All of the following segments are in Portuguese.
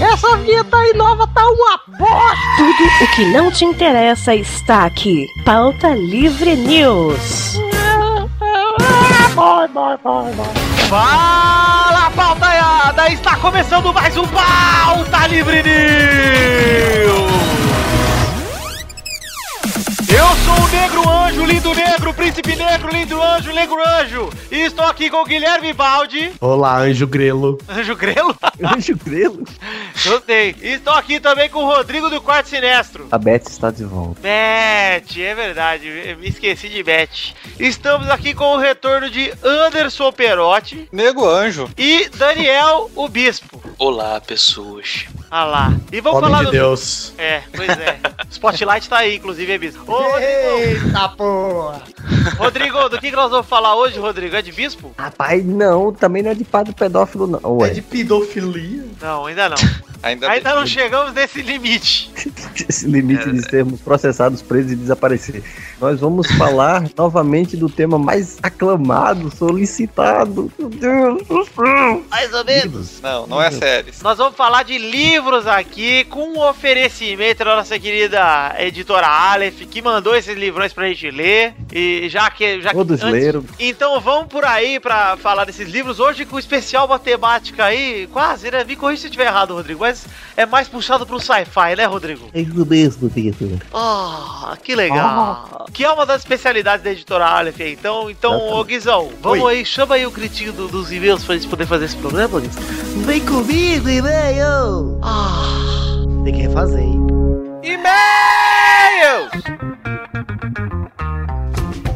Essa vinheta aí nova tá uma bosta! Tudo o que não te interessa está aqui. Pauta Livre News. Vai, vai, vai, vai. Fala, pautaiada! Está começando mais um Pauta Livre News! Eu sou o Negro Anjo, lindo negro, príncipe negro, lindo anjo, negro anjo. E estou aqui com o Guilherme Baldi. Olá, Anjo Grelo. Anjo Grelo? Anjo Grelo? Gostei. E estou aqui também com o Rodrigo do Quarto Sinestro. A Beth está de volta. Beth, é verdade, eu me esqueci de Beth. Estamos aqui com o retorno de Anderson Perotti Nego Anjo. e Daniel, o Bispo. Olá, pessoas. Ah lá. E vamos Homem falar de do... Deus. É, pois é. Spotlight tá aí, inclusive, é Bispo. Ô, Rodrigo, Eita porra! Rodrigo, do que, que nós vamos falar hoje, Rodrigo? É de Bispo? Rapaz, não, também não é de padre pedófilo, não. É Ué, de pedofilia? Não, ainda não. Ainda, Ainda não chegamos nesse limite. esse limite de sermos processados, presos e desaparecer. Nós vamos falar novamente do tema mais aclamado, solicitado. Meu Deus do céu. Mais ou menos. Não, não é sério. Nós vamos falar de livros aqui com um oferecimento da nossa querida editora Aleph, que mandou esses livrões pra gente ler. E já que. Já que Todos leram. Então vamos por aí pra falar desses livros. Hoje com especial matemática aí, quase, né? Me corrija se eu estiver errado, Rodrigo, mas é mais puxado pro sci-fi, né, Rodrigo? É isso mesmo, Pedro. Ah, que legal. Que é uma das especialidades da editora Aleph aí. Então, então ô Guizão, vamos aí, chama aí o gritinho do- dos e-mails pra gente poder fazer esse programa, Guizão. Vem comigo, e-mail! Ah. Tem que refazer, hein? E-mails!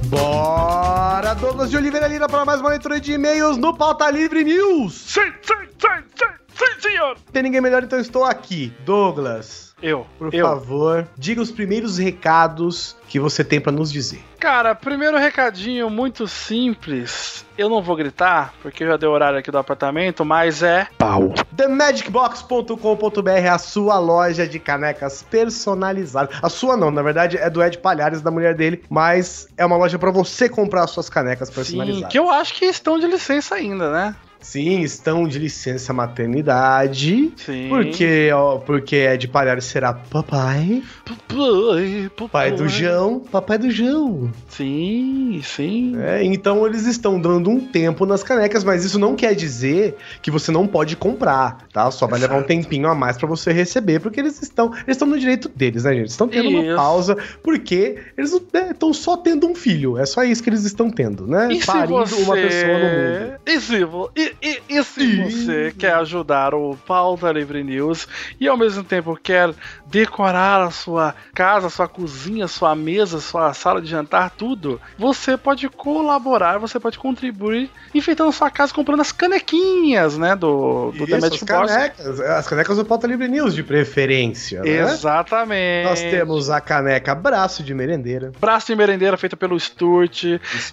Bora, Douglas de Oliveira Lira para mais uma leitura de e-mails no Pauta Livre News. Sim, sim, sim, sim, sim, senhor. Tem ninguém melhor, então estou aqui. Douglas, Eu, por eu. favor, diga os primeiros recados que você tem para nos dizer. Cara, primeiro recadinho muito simples. Eu não vou gritar, porque já deu horário aqui do apartamento, mas é pau. TheMagicBox.com.br é a sua loja de canecas personalizadas. A sua não, na verdade é do Ed Palhares, da mulher dele, mas é uma loja para você comprar as suas canecas Sim, personalizadas. que eu acho que estão de licença ainda, né? Sim, estão de licença maternidade. Sim. Porque, ó, porque Ed Palhares será papai. Papai, Pai do João, papai do João. Sim, sim. É, então eles estão dando um tempo nas canecas, mas isso não quer dizer que você não pode comprar, tá? Só vai levar um tempinho a mais pra você receber, porque eles estão, eles estão no direito deles, né, gente? Estão tendo uma Isso. pausa, porque eles estão só tendo um filho. É só isso que eles estão tendo, né? E Parindo você... uma pessoa no mundo. E se, vo- e, e- e se você quer ajudar o Pauta Livre News e ao mesmo tempo quer decorar a sua casa, sua cozinha, sua mesa, sua sala de jantar, tudo, você pode colaborar, você pode contribuir enfeitando sua casa comprando as canequinhas, né, do, do The Isso, as Magic Box. canecas, as canecas do Pauta Livre News, de preferência, né? Exatamente. Nós temos a caneca braço de merendeira. braço de merendeira feita pelo Sturt.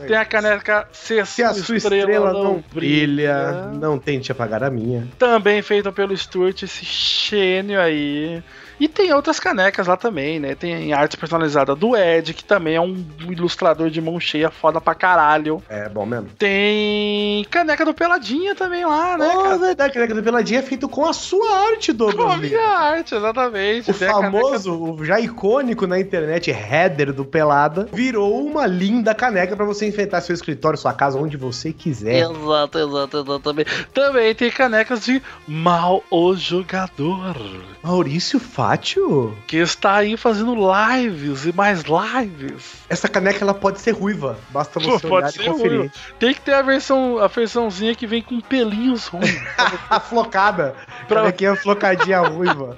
Tem a caneca Se, a sua estrela, não brilha, não tente apagar a minha. Também feita pelo Sturt, esse gênio aí. E tem outras canecas lá também, né? Tem arte personalizada do Ed, que também é um ilustrador de mão cheia, foda pra caralho. É bom mesmo. Tem caneca do Peladinha também lá, né, Oh, cara? verdade, a caneca do Peladinha é feito com a sua arte, Com a minha arte, exatamente. O Tem caneca- famoso, o já icônico na internet header do Pelada virou uma linda caneca pra você enfeitar seu escritório, sua casa, onde você quiser. Exato, exato, exatamente. Também tem canecas de Mal o Jogador. Maurício Fátio? que está aí fazendo lives e mais lives. Essa caneca ela pode ser ruiva, basta Pô, você pode olhar e conferir. ruiva. Tem que ter a versão, a versãozinha que vem com pelinhos ruins. A flocada, Pra- canequinha flocadinha ruiva.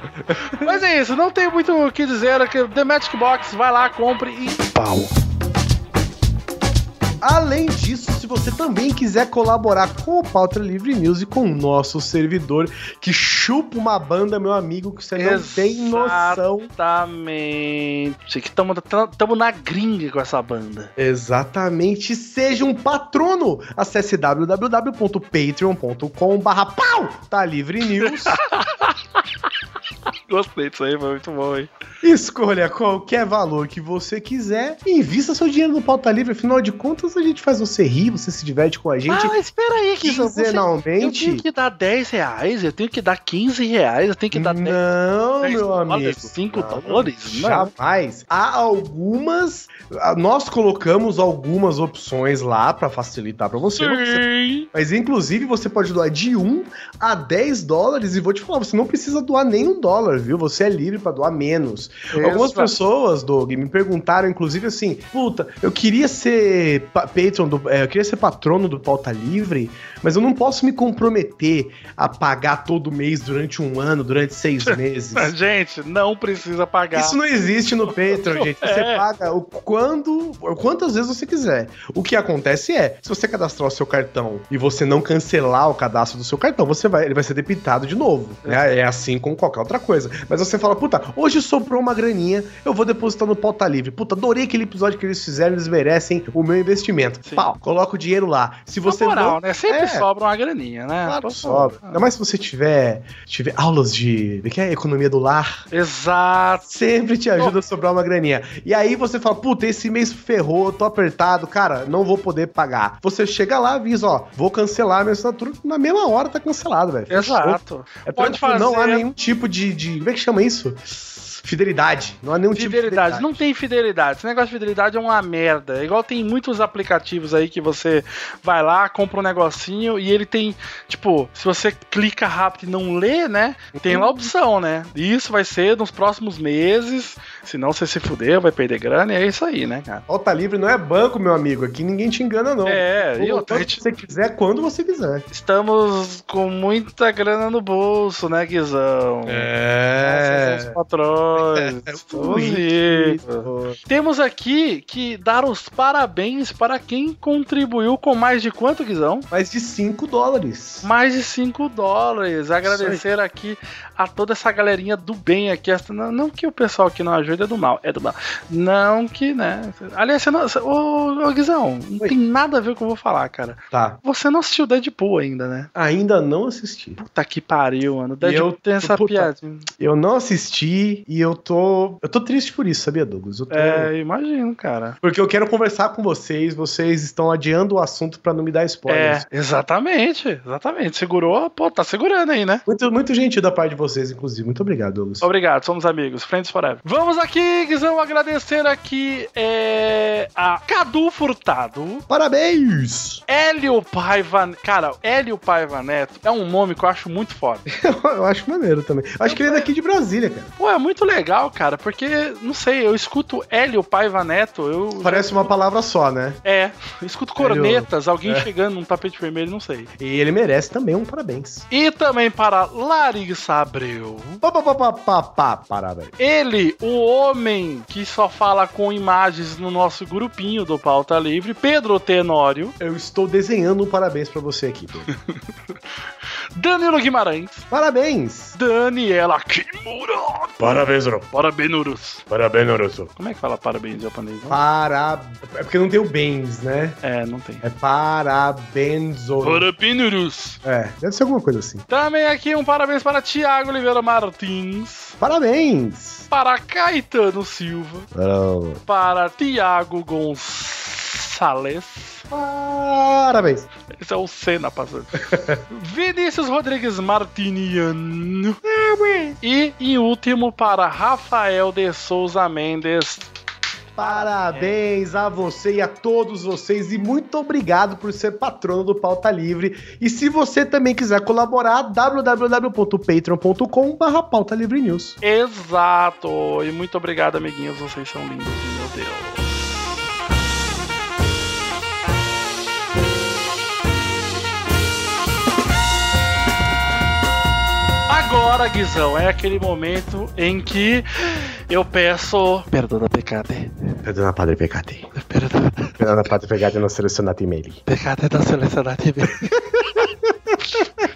Mas é isso, não tem muito o que dizer. é que The Magic Box, vai lá, compre e pau. Além disso, se você também quiser colaborar com o Pauta Livre News e com o nosso servidor, que chupa uma banda, meu amigo, que você não tem noção. Exatamente. Que estamos na gringa com essa banda. Exatamente, seja um patrono. Acesse www.patreon.com barra pau, tá livre news. Gostei disso aí, foi muito bom, hein? Escolha qualquer valor que você quiser e invista seu dinheiro no pauta livre. Afinal de contas, a gente faz você rir, você se diverte com a gente. Ah, espera aí, que Eu quinzenalmente. tenho que dar 10 reais, eu tenho que dar 15 reais, eu tenho que dar 10 Não, 10 meu dólares, amigo. 5 Não, dólares? Não. Jamais. Há algumas. Nós colocamos algumas opções lá pra facilitar pra você. Você- Sim. Mas inclusive você pode doar de 1 a 10 dólares e vou te falar, você não precisa doar nem um dólar, viu? Você é livre pra doar menos. Algumas Exato. pessoas, Doug, me perguntaram, inclusive assim, puta, eu queria ser pa- patron do. é, eu queria ser patrono do Pauta Livre, mas eu não posso me comprometer a pagar todo mês durante um ano, durante seis meses. Gente, não precisa pagar. Isso não existe no Patreon, gente. Você É. paga o quando, quantas vezes você quiser. O que acontece é, se você cadastrar o seu cartão e você não cancelar o cadastro do seu cartão, você vai, ele vai ser debitado de novo. né? É assim com qualquer outra coisa. Mas você fala, puta, hoje sobrou uma graninha, eu vou depositar no pauta livre. Puta, adorei aquele episódio que eles fizeram, eles merecem o meu investimento. Sim. Pau, coloca o dinheiro lá. Se você Na moral, não né? Sempre É. sobra uma graninha, né? Claro, Por sobra. favor. Ainda mais se você tiver, tiver aulas de, que é economia do lar. Exato. Sempre te ajuda a sobrar uma graninha. E aí você fala, puta, esse mês ferrou, tô apertado, cara, não vou poder pagar. Você chega lá, avisa, ó, vou cancelar a minha assinatura, na mesma hora tá cancelado, velho. Exato. É Pode tranquilo, Não há fazer- nenhum tipo de, de. Como é que chama isso? Fidelidade. Não há nenhum tipo de Fidelidade. Não tem fidelidade. Esse negócio de fidelidade é uma merda. É Igual tem muitos aplicativos aí que você vai lá, compra um negocinho e ele tem, tipo, se você clica rápido e não lê, né? Tem lá a opção, né? Isso vai ser nos próximos meses. Senão você se fuder, vai perder grana e é isso aí, né, cara? Pauta livre não é banco, meu amigo. Aqui ninguém te engana, não. É, e quando gente- você quiser, quando você quiser. Estamos com muita grana no bolso, né, Guizão? É. Nossos patrões. Ricos. Temos aqui que dar os parabéns para quem contribuiu com mais de quanto, Guizão? Mais de 5 dólares. Mais de 5 dólares. Agradecer aqui a toda essa galerinha do bem aqui. Não, não que o pessoal que não ajuda é do mal, é do mal. Não que, né? Aliás, você não. Ô, ô Guizão, não Oi. tem nada a ver com o que eu vou falar, cara. Tá. Você não assistiu Deadpool ainda, né? Ainda não assisti. Puta que pariu, mano. Deadpool eu- tem essa puta, piadinha. Eu não assisti e eu tô. Eu tô triste por isso, sabia, Douglas? Eu tô. É, imagino, cara. Porque eu quero conversar com vocês, vocês estão adiando o assunto pra não me dar É, spoilers. exatamente, exatamente. Segurou, pô, tá segurando aí, né? Muito, muito gentil da parte de vocês, inclusive. Muito obrigado, Douglas. Obrigado, somos amigos, friends forever. Vamos aqui, Guizão, agradecer aqui é, a Cadu Furtado, Parabéns! Hélio Paiva... Cara, Hélio Paiva Neto é um nome que eu acho muito foda. Eu acho maneiro também. Acho que ele é daqui de Brasília, cara. Pô, é muito legal, cara, porque, não sei, eu escuto Hélio Paiva Neto, eu... Parece uma palavra só, né? É, eu escuto cornetas, alguém É. chegando num tapete vermelho, não sei. E ele merece também um parabéns. E também para Larissa Abreu. Pá, pá, pá, pá, pá, pá, parabéns. Ele, o homem que só fala com imagens no nosso grupinho do Pauta Livre, Pedro Tenório, Eu estou desenhando um parabéns pra você aqui, Pedro. Danilo Guimarães, Parabéns! Daniela Kimura, Parabéns, Oro. Parabenurus. Parabéns, Oroso. Como é que fala parabéns em japonês? não? Para... É porque não tem o bens, né? É, não tem. É parabéns, Oro. Parabenurus. É, deve ser alguma coisa assim. Também aqui um parabéns para Tiago Oliveira Martins, Parabéns! para Caetano Silva, Oh. para Tiago Gonçalves. Parabéns! Esse é o Senna passando. Vinícius Rodrigues Martiniano. E em último para Rafael de Souza Mendes. Parabéns a você e a todos vocês e muito obrigado por ser patrono do Pauta Livre. E se você também quiser colaborar, www.patreon.com barra Pauta Livre News. Exato. E muito obrigado, amiguinhos. Vocês são lindos, meu Deus. Agora, Guizão, é aquele momento em que eu peço. Perdona, pecado. Perdona, Padre Pecati. Perdona, Perdona, Padre Pecati, não selecionato e-mail. pecado da seleção da TV.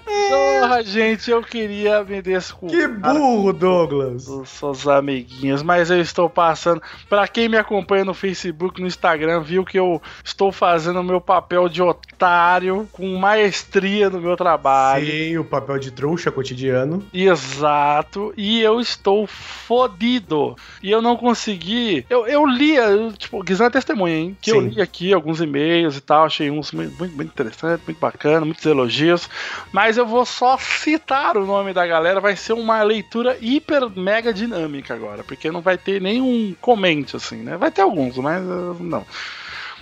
Porra, gente, eu queria me desculpar. Que burro, Douglas. seus amiguinhos, mas eu estou passando. Pra quem me acompanha no Facebook, no Instagram, viu que eu estou fazendo o meu papel de otário com maestria no meu trabalho. Sim, o papel de trouxa cotidiano. Exato, e eu estou fodido. E eu não consegui. Eu, eu li, eu, tipo, Guizão é testemunha, hein? Que eu Sim. li aqui alguns e-mails e tal, achei uns muito, muito, muito interessante, muito bacana, muitos elogios. Mas eu vou só citar o nome da galera, vai ser uma leitura hiper mega dinâmica agora, porque não vai ter nenhum comente assim, né? Vai ter alguns, mas uh, não.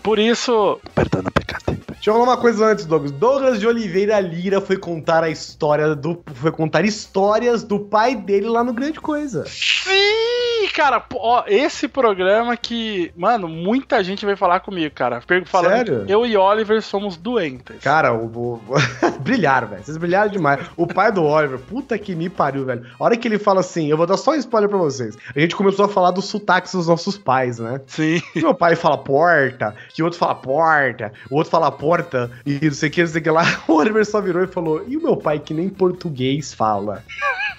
Por isso, perdão, pecado. Deixa eu falar uma coisa antes, Douglas. Douglas de Oliveira Lira foi contar a história do. Foi contar histórias do pai dele lá no Grande Coisa. Sim, cara, ó, esse programa que, mano, muita gente veio falar comigo, cara. Falando Sério? eu e Oliver somos doentes. Cara, o. o- brilharam, velho. Vocês brilharam demais. O pai do Oliver, puta que me pariu, velho. A hora que ele fala assim, eu vou dar só um spoiler pra vocês. A gente começou a falar dos sotaques dos nossos pais, né? Sim. Meu pai fala porta, que outro fala porta, o outro fala porta, e não sei o que, não sei o que lá. O Oliver só virou e falou: e o meu pai que nem português fala?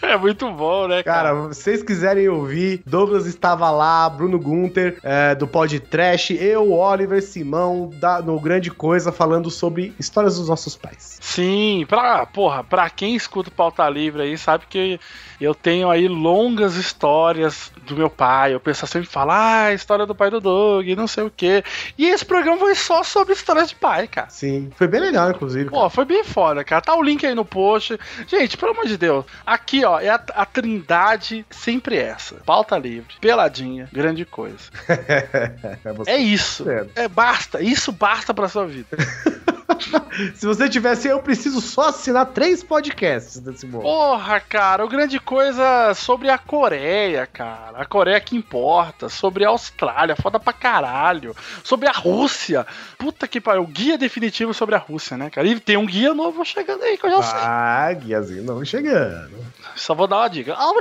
É muito bom, né, cara? Cara, se vocês quiserem ouvir, Douglas estava lá, Bruno Gunter, é, do Pod Trash, eu, Oliver Simão, da, no Grande Coisa, falando sobre histórias dos nossos pais. Sim, pra, porra, pra quem escuta o Pauta Livre aí, sabe que eu tenho aí longas histórias do meu pai. O pessoal sempre fala, ah, história do pai do Doug, não sei o quê. E esse programa foi só sobre histórias de pai, cara. Sim, foi bem legal, inclusive. Pô, foi bem foda, cara. Tá o link aí no post. Gente, pelo amor de Deus. Aqui, ó, é a, a trindade sempre essa. Pauta livre, peladinha, grande coisa. É É isso. É. É basta. Isso basta pra sua vida. Se você tivesse, eu preciso só assinar três podcasts desse modo. Porra, cara, o grande coisa sobre a Coreia, cara. A Coreia que importa. Sobre a Austrália, foda pra caralho. Sobre a Rússia. Puta que pariu. O guia definitivo sobre a Rússia, né, cara? E tem um guia novo chegando aí que eu já sei. Ah, guiazinho não chegando. Só vou dar uma dica. Ah.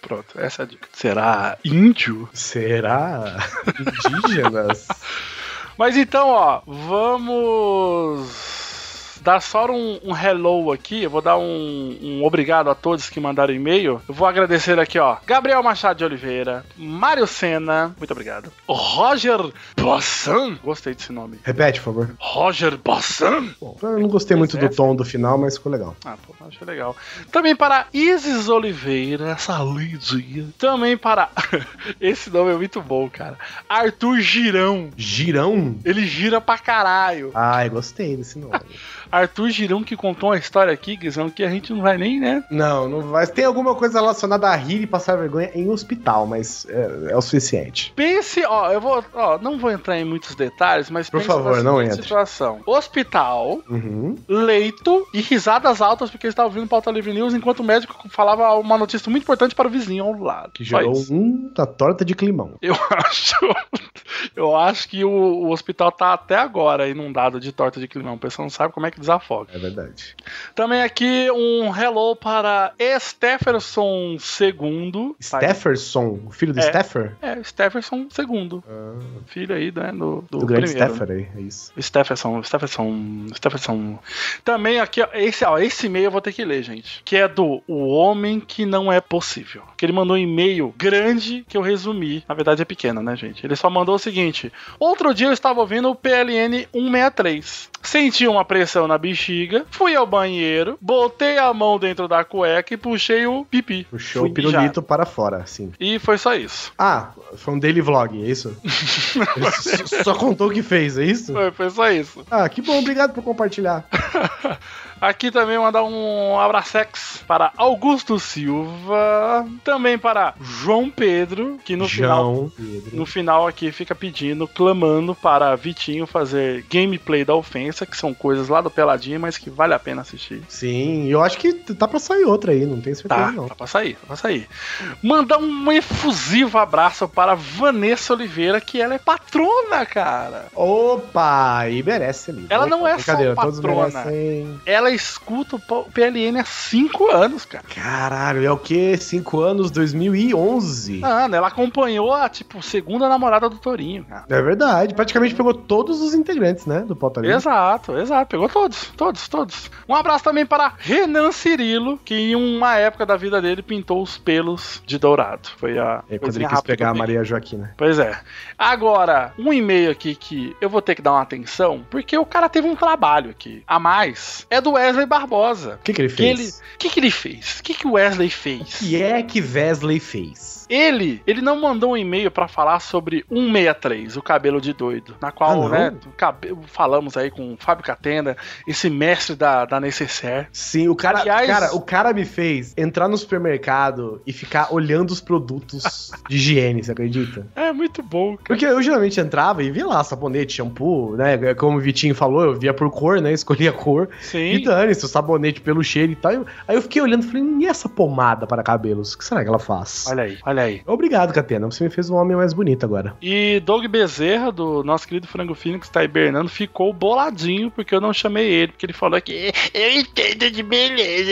Pronto, essa é a dica. Será índio? Será? Indígenas? Mas então, ó, vamos dar só um, um hello aqui. Eu vou dar um, um obrigado a todos que mandaram e-mail. Eu vou agradecer aqui, ó. Gabriel Machado de Oliveira, Mário Senna, muito obrigado. Roger Bossan, gostei desse nome. Repete, por favor. Roger Bossan. Bom, eu não gostei muito do tom do final, mas ficou legal. Ah, pô, achei legal. Também para Isis Oliveira, essa lindinha. Também para. Esse nome é muito bom, cara. Arthur Girão. Girão? Ele gira pra caralho. Ai, gostei desse nome. Arthur Girão que contou uma história aqui, Guizão, que a gente não vai nem, né? Não, não vai. Tem alguma coisa relacionada a rir e passar vergonha em hospital, mas é, é o suficiente. Pense, ó, eu vou, ó, não vou entrar em muitos detalhes, mas Por pense favor, não entre. situação. Hospital, Uhum. leito e risadas altas porque estava ouvindo Pauta Livre News enquanto o médico falava uma notícia muito importante para o vizinho ao lado. Que gerou um da torta de climão. Eu acho, eu acho que o, o hospital tá até agora inundado de torta de climão. O pessoal não sabe como é que desafoga. É verdade. Também aqui um hello para Stefferson II. Stefferson, o filho do É. Steffer? É, Stefferson II. Filho aí, né? Do, do, Do, grande primeiro, Steffer aí, é isso. Stephenson, Stephenson, Stephenson. Também aqui, ó, esse, ó, esse e-mail eu vou ter que ler, gente. Que é do O Homem Que Não É Possível. Que ele mandou um e-mail grande que eu resumi. Na verdade é pequeno, né, gente? Ele só mandou o seguinte: Outro dia eu estava ouvindo o PLN 163. Senti uma pressão na bexiga, fui ao banheiro, botei a mão dentro da cueca e puxei o pipi. Puxou Fui o pirulito para fora, assim. E foi só isso. Ah, foi um daily vlog, é isso? Só contou o que fez, é isso? Foi, foi só isso. Ah, que bom, obrigado por compartilhar. Aqui também mandar um abraçex para Augusto Silva, também para João Pedro, que no final João Pedro. no final aqui fica pedindo, clamando para Vitinho fazer gameplay da ofensa, que são coisas lá do Peladinho, mas que vale a pena assistir. Sim, eu acho que tá pra sair outra aí, não tenho certeza Tá, não. tá pra sair, tá pra sair. Mandar um efusivo abraço para Vanessa Oliveira, que ela é patrona, cara. Opa, e merece ali. Ela não é só patrona. merecem. Ela escuta o PLN há 5 anos, cara. Caralho, é o quê? 5 anos, 2011. Mano, ela acompanhou a, tipo, segunda namorada do Torinho, cara. É verdade, praticamente pegou todos os integrantes, né, do Pauta Livre. Exato, exato. Pegou todos, todos, todos. Um abraço também para Renan Cirilo, que em uma época da vida dele pintou os pelos de dourado. Foi a. É quando ele quis pegar a. Maria Joaquina. Pois é. Agora, um e-mail aqui que eu vou ter que dar uma atenção, porque o cara teve um trabalho aqui a mais. É do Wesley Barbosa. O que, que ele fez? o que, que ele fez? O que, que o Wesley fez? O que é que Wesley fez? Ele, ele não mandou um e-mail pra falar sobre 163, o cabelo de doido, na Ah, qual, não? né, cabe- falamos aí com o Fábio Catenda, esse mestre da, da Necessaire. Sim, o cara, Aliás- cara, o cara me fez entrar no supermercado e ficar olhando os produtos de higiene, você acredita? É muito bom, cara. Porque eu geralmente entrava e via lá sabonete, shampoo, né? Como o Vitinho falou, eu via por cor, né? Escolhia a cor. Sim. E dane-se, o sabonete pelo cheiro e tal. Aí eu fiquei olhando e falei, e essa pomada para cabelos? O que será que ela faz? Olha aí, olha aí. Obrigado, Catena. Você me fez um homem mais bonito agora. E Doug Bezerra, do nosso querido Frango Fino, que está hibernando, ficou boladinho porque eu não chamei ele, porque ele falou que eu entendo de beleza.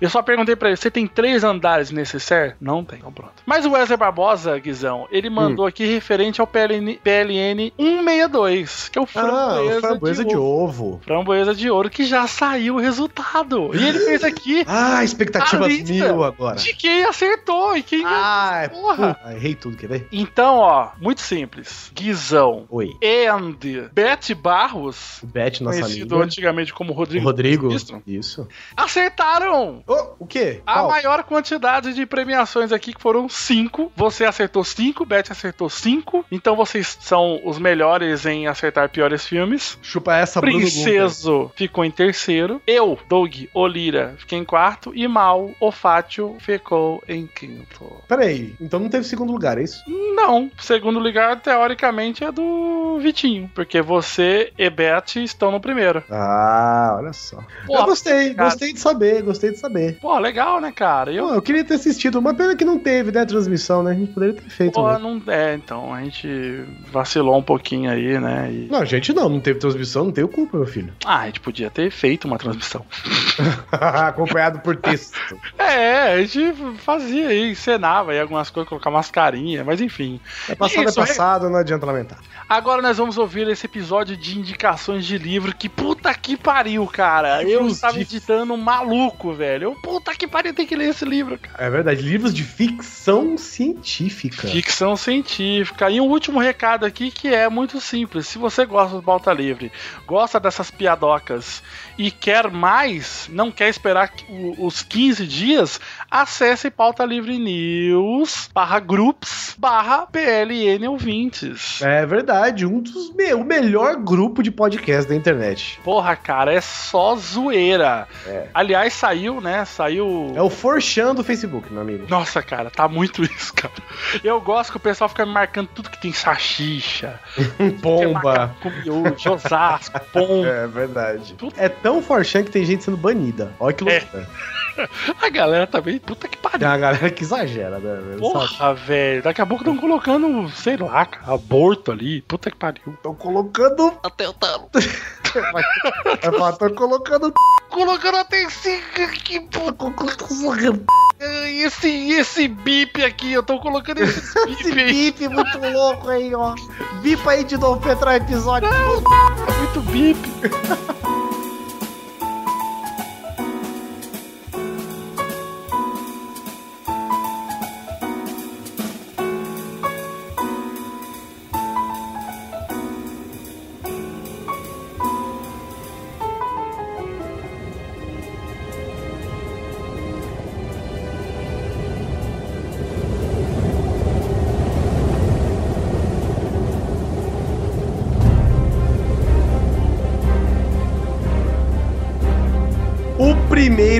Eu só perguntei pra ele: você tem três andares necessário? Não tem, então pronto. Mas o Wesley Barbosa, Guizão, ele mandou aqui referente ao PLN, PLN 162, que é o Ah, framboesa, framboesa de, de ouro. ovo. Framboesa de ouro, que já saiu o resultado. E ele fez aqui Ah, expectativas mil agora. de quem acertou e quem Ah, Porra. Errei tudo, quer ver? Então, ó, muito simples. Guizão Oi. and Beth Barros, O Beth, nossa conhecido amiga. antigamente como O Rodrigo, Rodrigo. Isso. Acertaram! Ô, o quê? A Qual? maior quantidade de premiações aqui, que foram cinco. Você acertou cinco, Beth acertou cinco. Então vocês são os melhores em acertar piores filmes. Chupa essa, Bruno. Princeso ficou em terceiro. Eu, Doug Olira, fiquei em quarto. E Mal, Ofátio, ficou em quinto. Peraí, então não teve segundo lugar, é isso? Não, segundo lugar, teoricamente, é do Vitinho. Porque você e Beth estão no primeiro. Ah, olha só. Pô, eu gostei, cara. gostei de saber, gostei de saber. Pô, legal, né, cara? Eu, Pô, eu queria ter assistido, uma pena que não teve, né, transmissão, né? A gente poderia ter feito. Pô, né? não é, então a gente vacilou um pouquinho aí, né? E... Não, gente, não, não teve transmissão, não tenho culpa, meu filho. Ah, a gente podia ter feito uma transmissão. Acompanhado por texto. É, a gente fazia aí, encenava aí algumas coisas, colocar mascarinha, mas enfim. É passado, Isso, é passado, não adianta lamentar. Agora nós vamos ouvir esse episódio de indicações de livro que puta que pariu, cara. Eu estava de- editando maluco, velho. Eu, puta que pariu, tem que ler esse livro, cara. É verdade, livros de ficção científica. Ficção científica. E um último recado aqui que é muito simples. Se você gosta do Pauta Livre, gosta dessas piadocas e quer mais, não quer esperar os 15 dias, acesse Pauta Livre News barra groups barra PLN ouvintes. É verdade, um dos me o melhor grupo de podcast da internet. Porra, cara, é só zoeira. É. Aliás, saiu, né? Saiu. É o Forchan do Facebook, meu amigo. Nossa, cara, tá muito isso, cara. Eu gosto que o pessoal fica me marcando tudo que tem Pomba. com miojo, Osasco, pomba. É verdade. É tão Forchan que tem gente sendo banida. Olha que É. loucura. A galera também, puta que Tem pariu. uma galera que exagera, né? velho? Porra, velho. Daqui a pouco estão colocando, sei lá, aborto ali. Puta que pariu. Estão colocando. Até o talo. Vai falar, Estão colocando. Colocando até esse. Que. Esse, esse bip aqui, eu tô colocando esse Esse bip aí. bip muito louco aí, ó. Bipa aí de novo pra entrar episódio. Muito bip.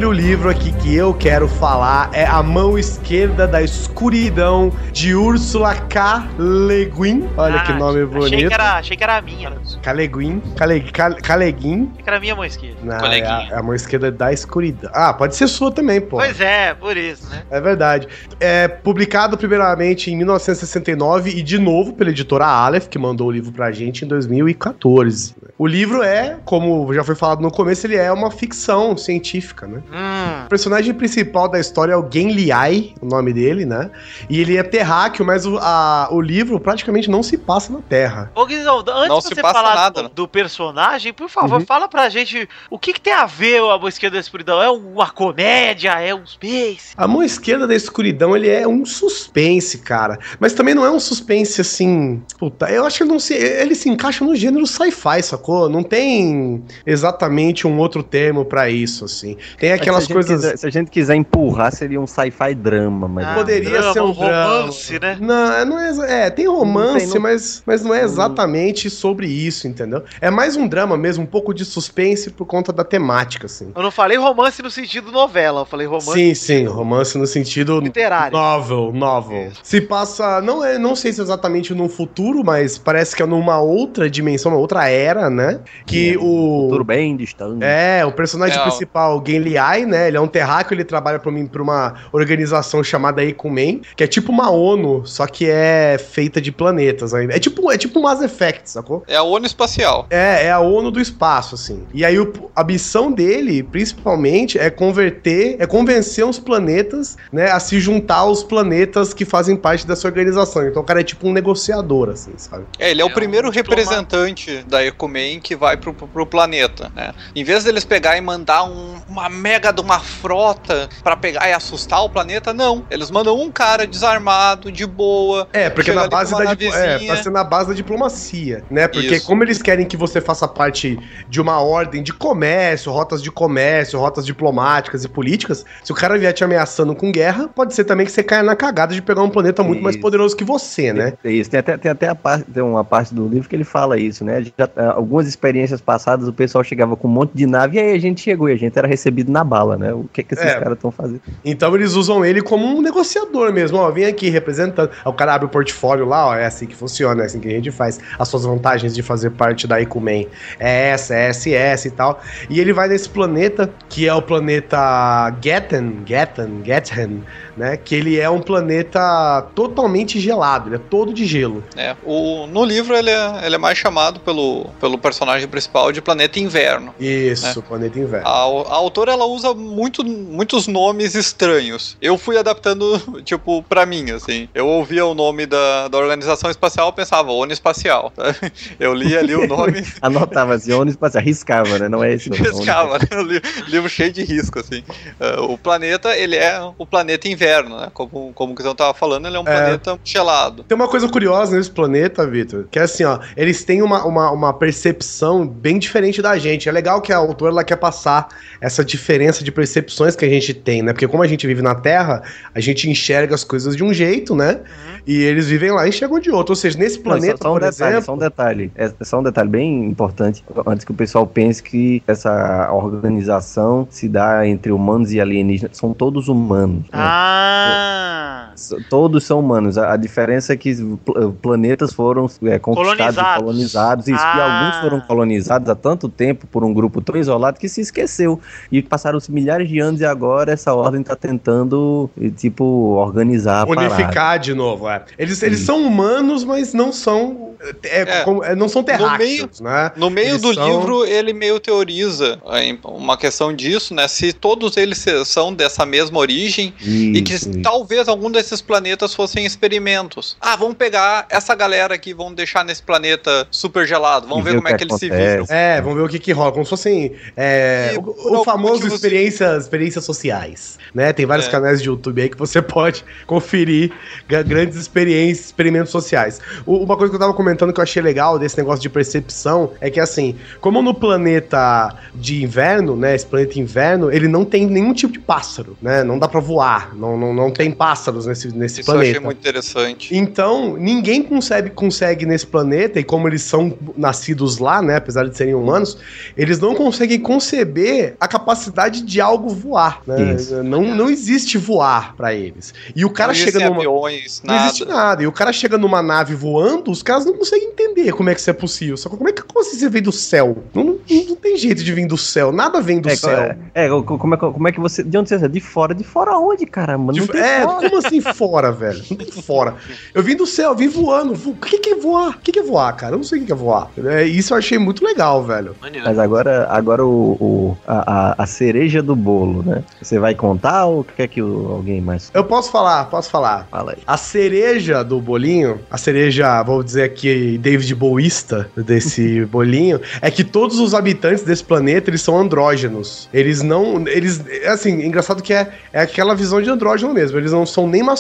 Primeiro livro aqui que eu quero falar é A Mão Esquerda da Escuridão, de Úrsula K. Le Guin. Olha que Ah, nome Achei bonito. que, era, achei que era a minha. Caleguin. Cale, Cale, Caleguin. Achei que era a minha mão esquerda. Não, é a, é a mão esquerda da escuridão. Ah, pode ser sua também, pô. Pois é, por isso, né? É verdade. É publicado primeiramente em 1969 e de novo pela editora Aleph, que mandou o livro pra gente em 2014. O livro é, como já foi falado no começo, ele é uma ficção científica, né? Hum. O personagem principal da história é o Gen Liai, o nome dele, né? E ele é terráqueo, mas o, a- o livro praticamente não se passa na Terra. Ô, Guizão, antes Não de se você passa falar nada, do, né? do personagem, por favor, Uhum. fala pra gente o que, que tem a ver a Boa Esquerda da Escuridão. É uma comédia? É um space? A mão esquerda da escuridão, ele é um suspense, cara. Mas também não é um suspense assim. Puta, eu acho que ele não se. Ele se encaixa no gênero sci-fi, sacou? Não tem exatamente um outro termo pra isso, assim. Tem aquelas se a gente coisas. quiser- se a gente quiser empurrar, seria um sci-fi drama, mas. Ah, poderia drama, ser um romance, né? Não, é- não é, é, tem romance, Não tem, não- Mas, mas não é exatamente sobre isso, entendeu? É mais um drama mesmo, um pouco de suspense por conta da temática, assim. Eu não falei romance no sentido novela, eu falei romance Sim, sim, romance no sentido literário. Novel, novel. Se passa, não é, não sei se exatamente no futuro, mas parece que é numa outra dimensão, uma outra era, né? Que É, o Tudo bem distante. é, o personagem É, principal, Gen Né? Ele é um terráqueo, ele trabalha pra, mim, pra uma organização chamada Ecumen, que é tipo uma ONU, só que é feita de planetas ainda. É tipo, é tipo um Mass Effect, sacou? É a ONU espacial. É, é a ONU do espaço, assim. E aí o- a missão dele, principalmente, é converter, é convencer os planetas, né, a se juntar aos planetas que fazem parte dessa organização. Então o cara é tipo um negociador, assim, sabe? É, ele é, É o primeiro um diplomata. representante da Ecumen que vai pro, pro, pro planeta, né? Em vez deles pegar e mandar um- uma mega de uma frota pra pegar e assustar o planeta, não. Eles mandam um cara desarmado, de boa. É, porque na base da é, pra ser na base da diplomacia, né? Porque Isso. como eles querem que você faça parte de uma ordem de comércio, rotas de comércio, rotas diplomáticas e políticas, se o cara vier te ameaçando com guerra, pode ser também que você caia na cagada de pegar um planeta muito mais Isso. poderoso que você, né? É isso, tem até, tem até a parte, tem uma parte do livro que ele fala isso, né? Já, ah, algumas experiências passadas o pessoal chegava com um monte de nave e aí a gente chegou e a gente era recebido na bala, né? O que que esses É. caras estão fazendo? Então eles usam ele como um negociador mesmo, ó, vem aqui representando. O cara abre o portfólio lá, ó, é assim que funciona, é assim que a gente faz. As suas vantagens de fazer parte da Ecumen é essa, é essa, e essa e tal. E ele vai nesse planeta, que é o planeta Getten, Getten, Getten, né? Que ele é um planeta totalmente gelado, ele é todo de gelo. É, o, no livro ele é, ele é mais chamado pelo, pelo personagem principal de Planeta Inverno. Isso, planeta inverno. A, a autora ela usa muito, muitos nomes estranhos. Eu fui adaptando, tipo, pra mim, assim. Eu ouvia o nome da, da organização espacial, eu pensava, ONU Espacial. sabe? Eu li ali o nome Anotava assim, onde espacial, riscava, né? Não é esse. não. riscava, né? Li- livro cheio de risco, assim. Ah, o planeta, ele é o planeta inverno, né? Como, como o Guizão tava falando, ele é um É. planeta gelado. Tem uma coisa curiosa nesse planeta, Vitor, que é assim, ó, eles têm uma, uma, uma percepção bem diferente da gente. É legal que a autora ela quer passar essa diferença de percepções que a gente tem, né? Porque como a gente vive na Terra, a gente enxerga as coisas de um jeito, né? E eles vivem lá e enxergam de outro. Ou seja, nesse Não, planeta, só, só um por detalhe, exemplo. só um detalhe. É, é só um detalhe bem importante, antes que o pessoal pense que essa organização se dá entre humanos e alienígenas. São todos humanos. né? Ah! S- Todos são humanos. A, a diferença é que pl- planetas foram é, conquistados Colonizados. e colonizados. Isso, e Ah. alguns foram colonizados há tanto tempo por um grupo tão isolado que se esqueceu. E passaram-se milhares de anos e agora essa ordem está tentando, eh, tipo, organizar a parada. Unificar de novo, é. Eles, eles Isso. são humanos, mas não são. é, É. como- é, não são terráqueos, né? No meio Eles do são- livro, ele meio teoriza uma questão disso, né? Se todos eles são dessa mesma origem e que Isso, isso. talvez algum desses planetas fossem experimentos. Ah, vamos pegar essa galera aqui, vamos deixar nesse planeta super gelado, vamos E ver ver como é que que eles se acontece. viram. É, vamos ver o que que rola. Como se fossem é, E o, o famoso motivo, experiências, experiências sociais, né? Tem vários É. canais de YouTube aí que você pode conferir gra- grandes experiências, experimentos sociais. O- uma coisa que eu tava comentando que eu achei legal desse negócio de percepção é que, assim, como no planeta de inverno, né? Esse planeta inverno, ele não tem nenhum tipo de pássaro, né? Não dá pra voar. Não, não, não tem pássaros nesse, nesse Isso eu planeta. achei muito interessante. Então, ninguém consegue, consegue nesse planeta, e como eles são nascidos lá, né, apesar de serem humanos, eles não conseguem conceber a capacidade de algo voar, né? Isso. Não, não existe voar pra eles. E o cara não chega numa aviões, não nada. existe nada. E o cara chega numa nave voando, os caras não conseguem entender como é que isso é possível. Só que como é que assim você vem do céu? Não, não, não tem jeito de vir do céu. Nada vem do É, céu. é, é, co- como, é, que- como é que você. De onde você é? De fora? De fora onde, caramba? Não De- tem é, fora. como assim fora, velho? Não tem fora. Eu vim do céu, eu vim voando. Vo- O que, que é voar? O que, que é voar, cara? Eu não sei o que que é voar. É, isso eu achei muito legal, velho. Mas agora, agora o, o- a, a- a cereja do bolo, né? Você vai contar ou quer que o- alguém mais Eu posso falar, posso falar. fala aí? A cereja do bolinho, a cereja, vou dizer aqui, David Boista desse bolinho, é que todos os habitantes desse planeta, eles são andrógenos. Eles não, eles, assim, engraçado que é, é aquela visão de andrógeno mesmo, eles não são nem masculinos,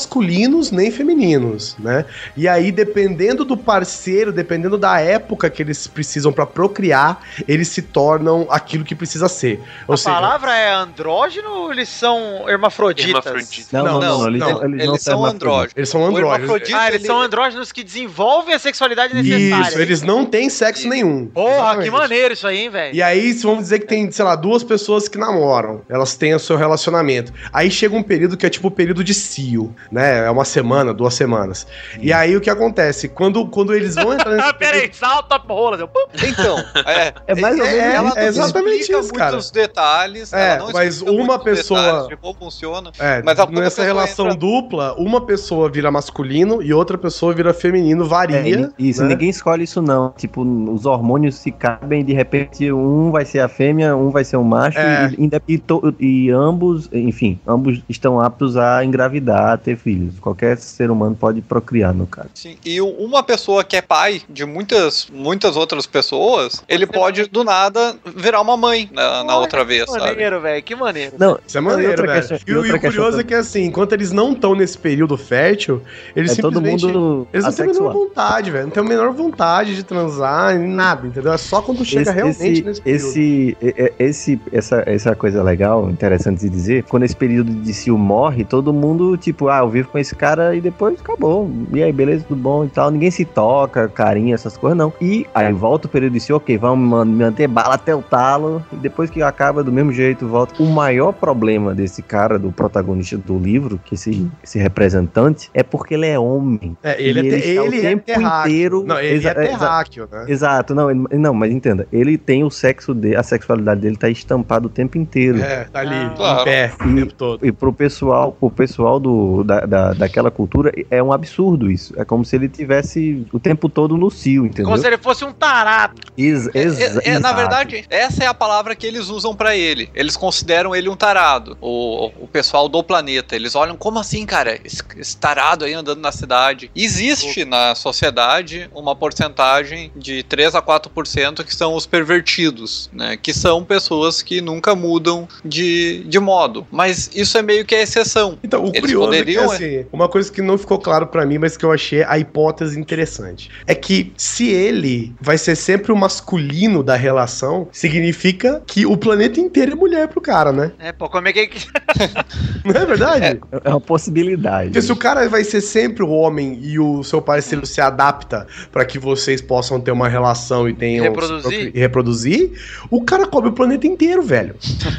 nem femininos, né? E aí, dependendo do parceiro, dependendo da época que eles precisam pra procriar, eles se tornam aquilo que precisa ser. Ou A seja, palavra é andrógeno ou eles são hermafroditas? Hermafrodita. Não, não, não, Não, eles, não, eles, eles não são hermafroditas. andrógenos. eles são andrógenos. Ah, eles ele- são andrógenos que desenvolvem a sexualidade necessária. Isso, eles não têm sexo Isso. nenhum. Porra, Exatamente. que maneiro isso aí, hein, velho? E aí, vamos dizer que tem, sei lá, duas pessoas que namoram, elas têm o seu relacionamento. Aí chega um período que é tipo o período de cio, né? É uma semana, duas semanas. E aí o que acontece? Quando, quando eles vão entrar nesse Ah, peraí, salta a rola. Então, é. É mais ou É, menos ela isso. não é exatamente isso, cara. muitos detalhes. É, ela não mas uma pessoa- detalhes de como funciona. É, Mas nessa relação entra- dupla, uma pessoa vira masculino e outra pessoa vira feminino, É, varia. e- isso, né? ninguém escolhe isso não. Tipo, os hormônios se cabem, de repente um vai ser a fêmea, um vai ser o macho, É. e, e- e to- e ambos, enfim, ambos estão aptos a engravidar, ter filhos. Qualquer ser humano pode procriar, no caso. Sim, e uma pessoa que é pai de muitas, muitas outras pessoas, ele pode do nada virar uma mãe na, na Olha, outra vez, Que maneiro, velho, que maneiro. Não, Isso é maneiro, outra velho. questão- e, e o- e curioso é que, assim, enquanto eles não estão nesse período fértil, eles é todo simplesmente... mundo Eles não têm a menor vontade, velho. Não tem a menor vontade de transar, nem nada, entendeu? É só quando chega Esse, realmente esse, nesse período. esse, esse, essa, essa coisa legal, interessante de dizer, quando esse período de cio morre, todo mundo, tipo, ah, eu vivo com esse cara e depois acabou. E aí, beleza, tudo bom e tal. Ninguém se toca, carinho, essas coisas, não. E aí volta o período de cio, ok, vamos man- manter bala até o talo. E depois que acaba do mesmo jeito, volta. O maior problema desse cara, do protagonista do livro, que esse, esse representante, é porque ele é homem. É, ele, E é, ele te- está o ele é tempo terráqueo. inteiro- Não, ele Exa- é exa- terráqueo, né? Exato, não, ele- não, mas entenda, ele tem o sexo dele, a sexualidade dele tá estampada o tempo inteiro. É, tá ali, Ah. Claro. em pé, o E- tempo todo. E pro pessoal, pro pessoal do, da, da, daquela cultura, é um absurdo isso. É como se ele tivesse o tempo todo no cio, entendeu? Como se ele fosse um tarado. Ex- É, exa- é- é, na verdade, essa é a palavra que eles usam pra ele. Eles consideram ele um tarado. O, o pessoal do planeta. Eles olham como assim, cara? Esse, esse tarado aí andando na cidade. Existe na sociedade uma porcentagem de 3 a 4% que são os pervertidos, né? Que são pessoas que nunca mudam de, de modo. Mas isso é meio que a exceção. Então, o Eles curioso poderiam, é que, assim, uma coisa que não ficou claro pra mim, mas que eu achei a hipótese interessante, é que se ele vai ser sempre o masculino da relação, significa que o planeta inteiro é mulher pro cara, né? É, pô, como é que. Não é verdade? É uma possibilidade. Porque se o cara vai ser sempre o homem e o seu parceiro Hum. se adapta pra que vocês possam ter uma relação e tenham Reproduzir? e reproduzir, o cara cobre o planeta inteiro, velho.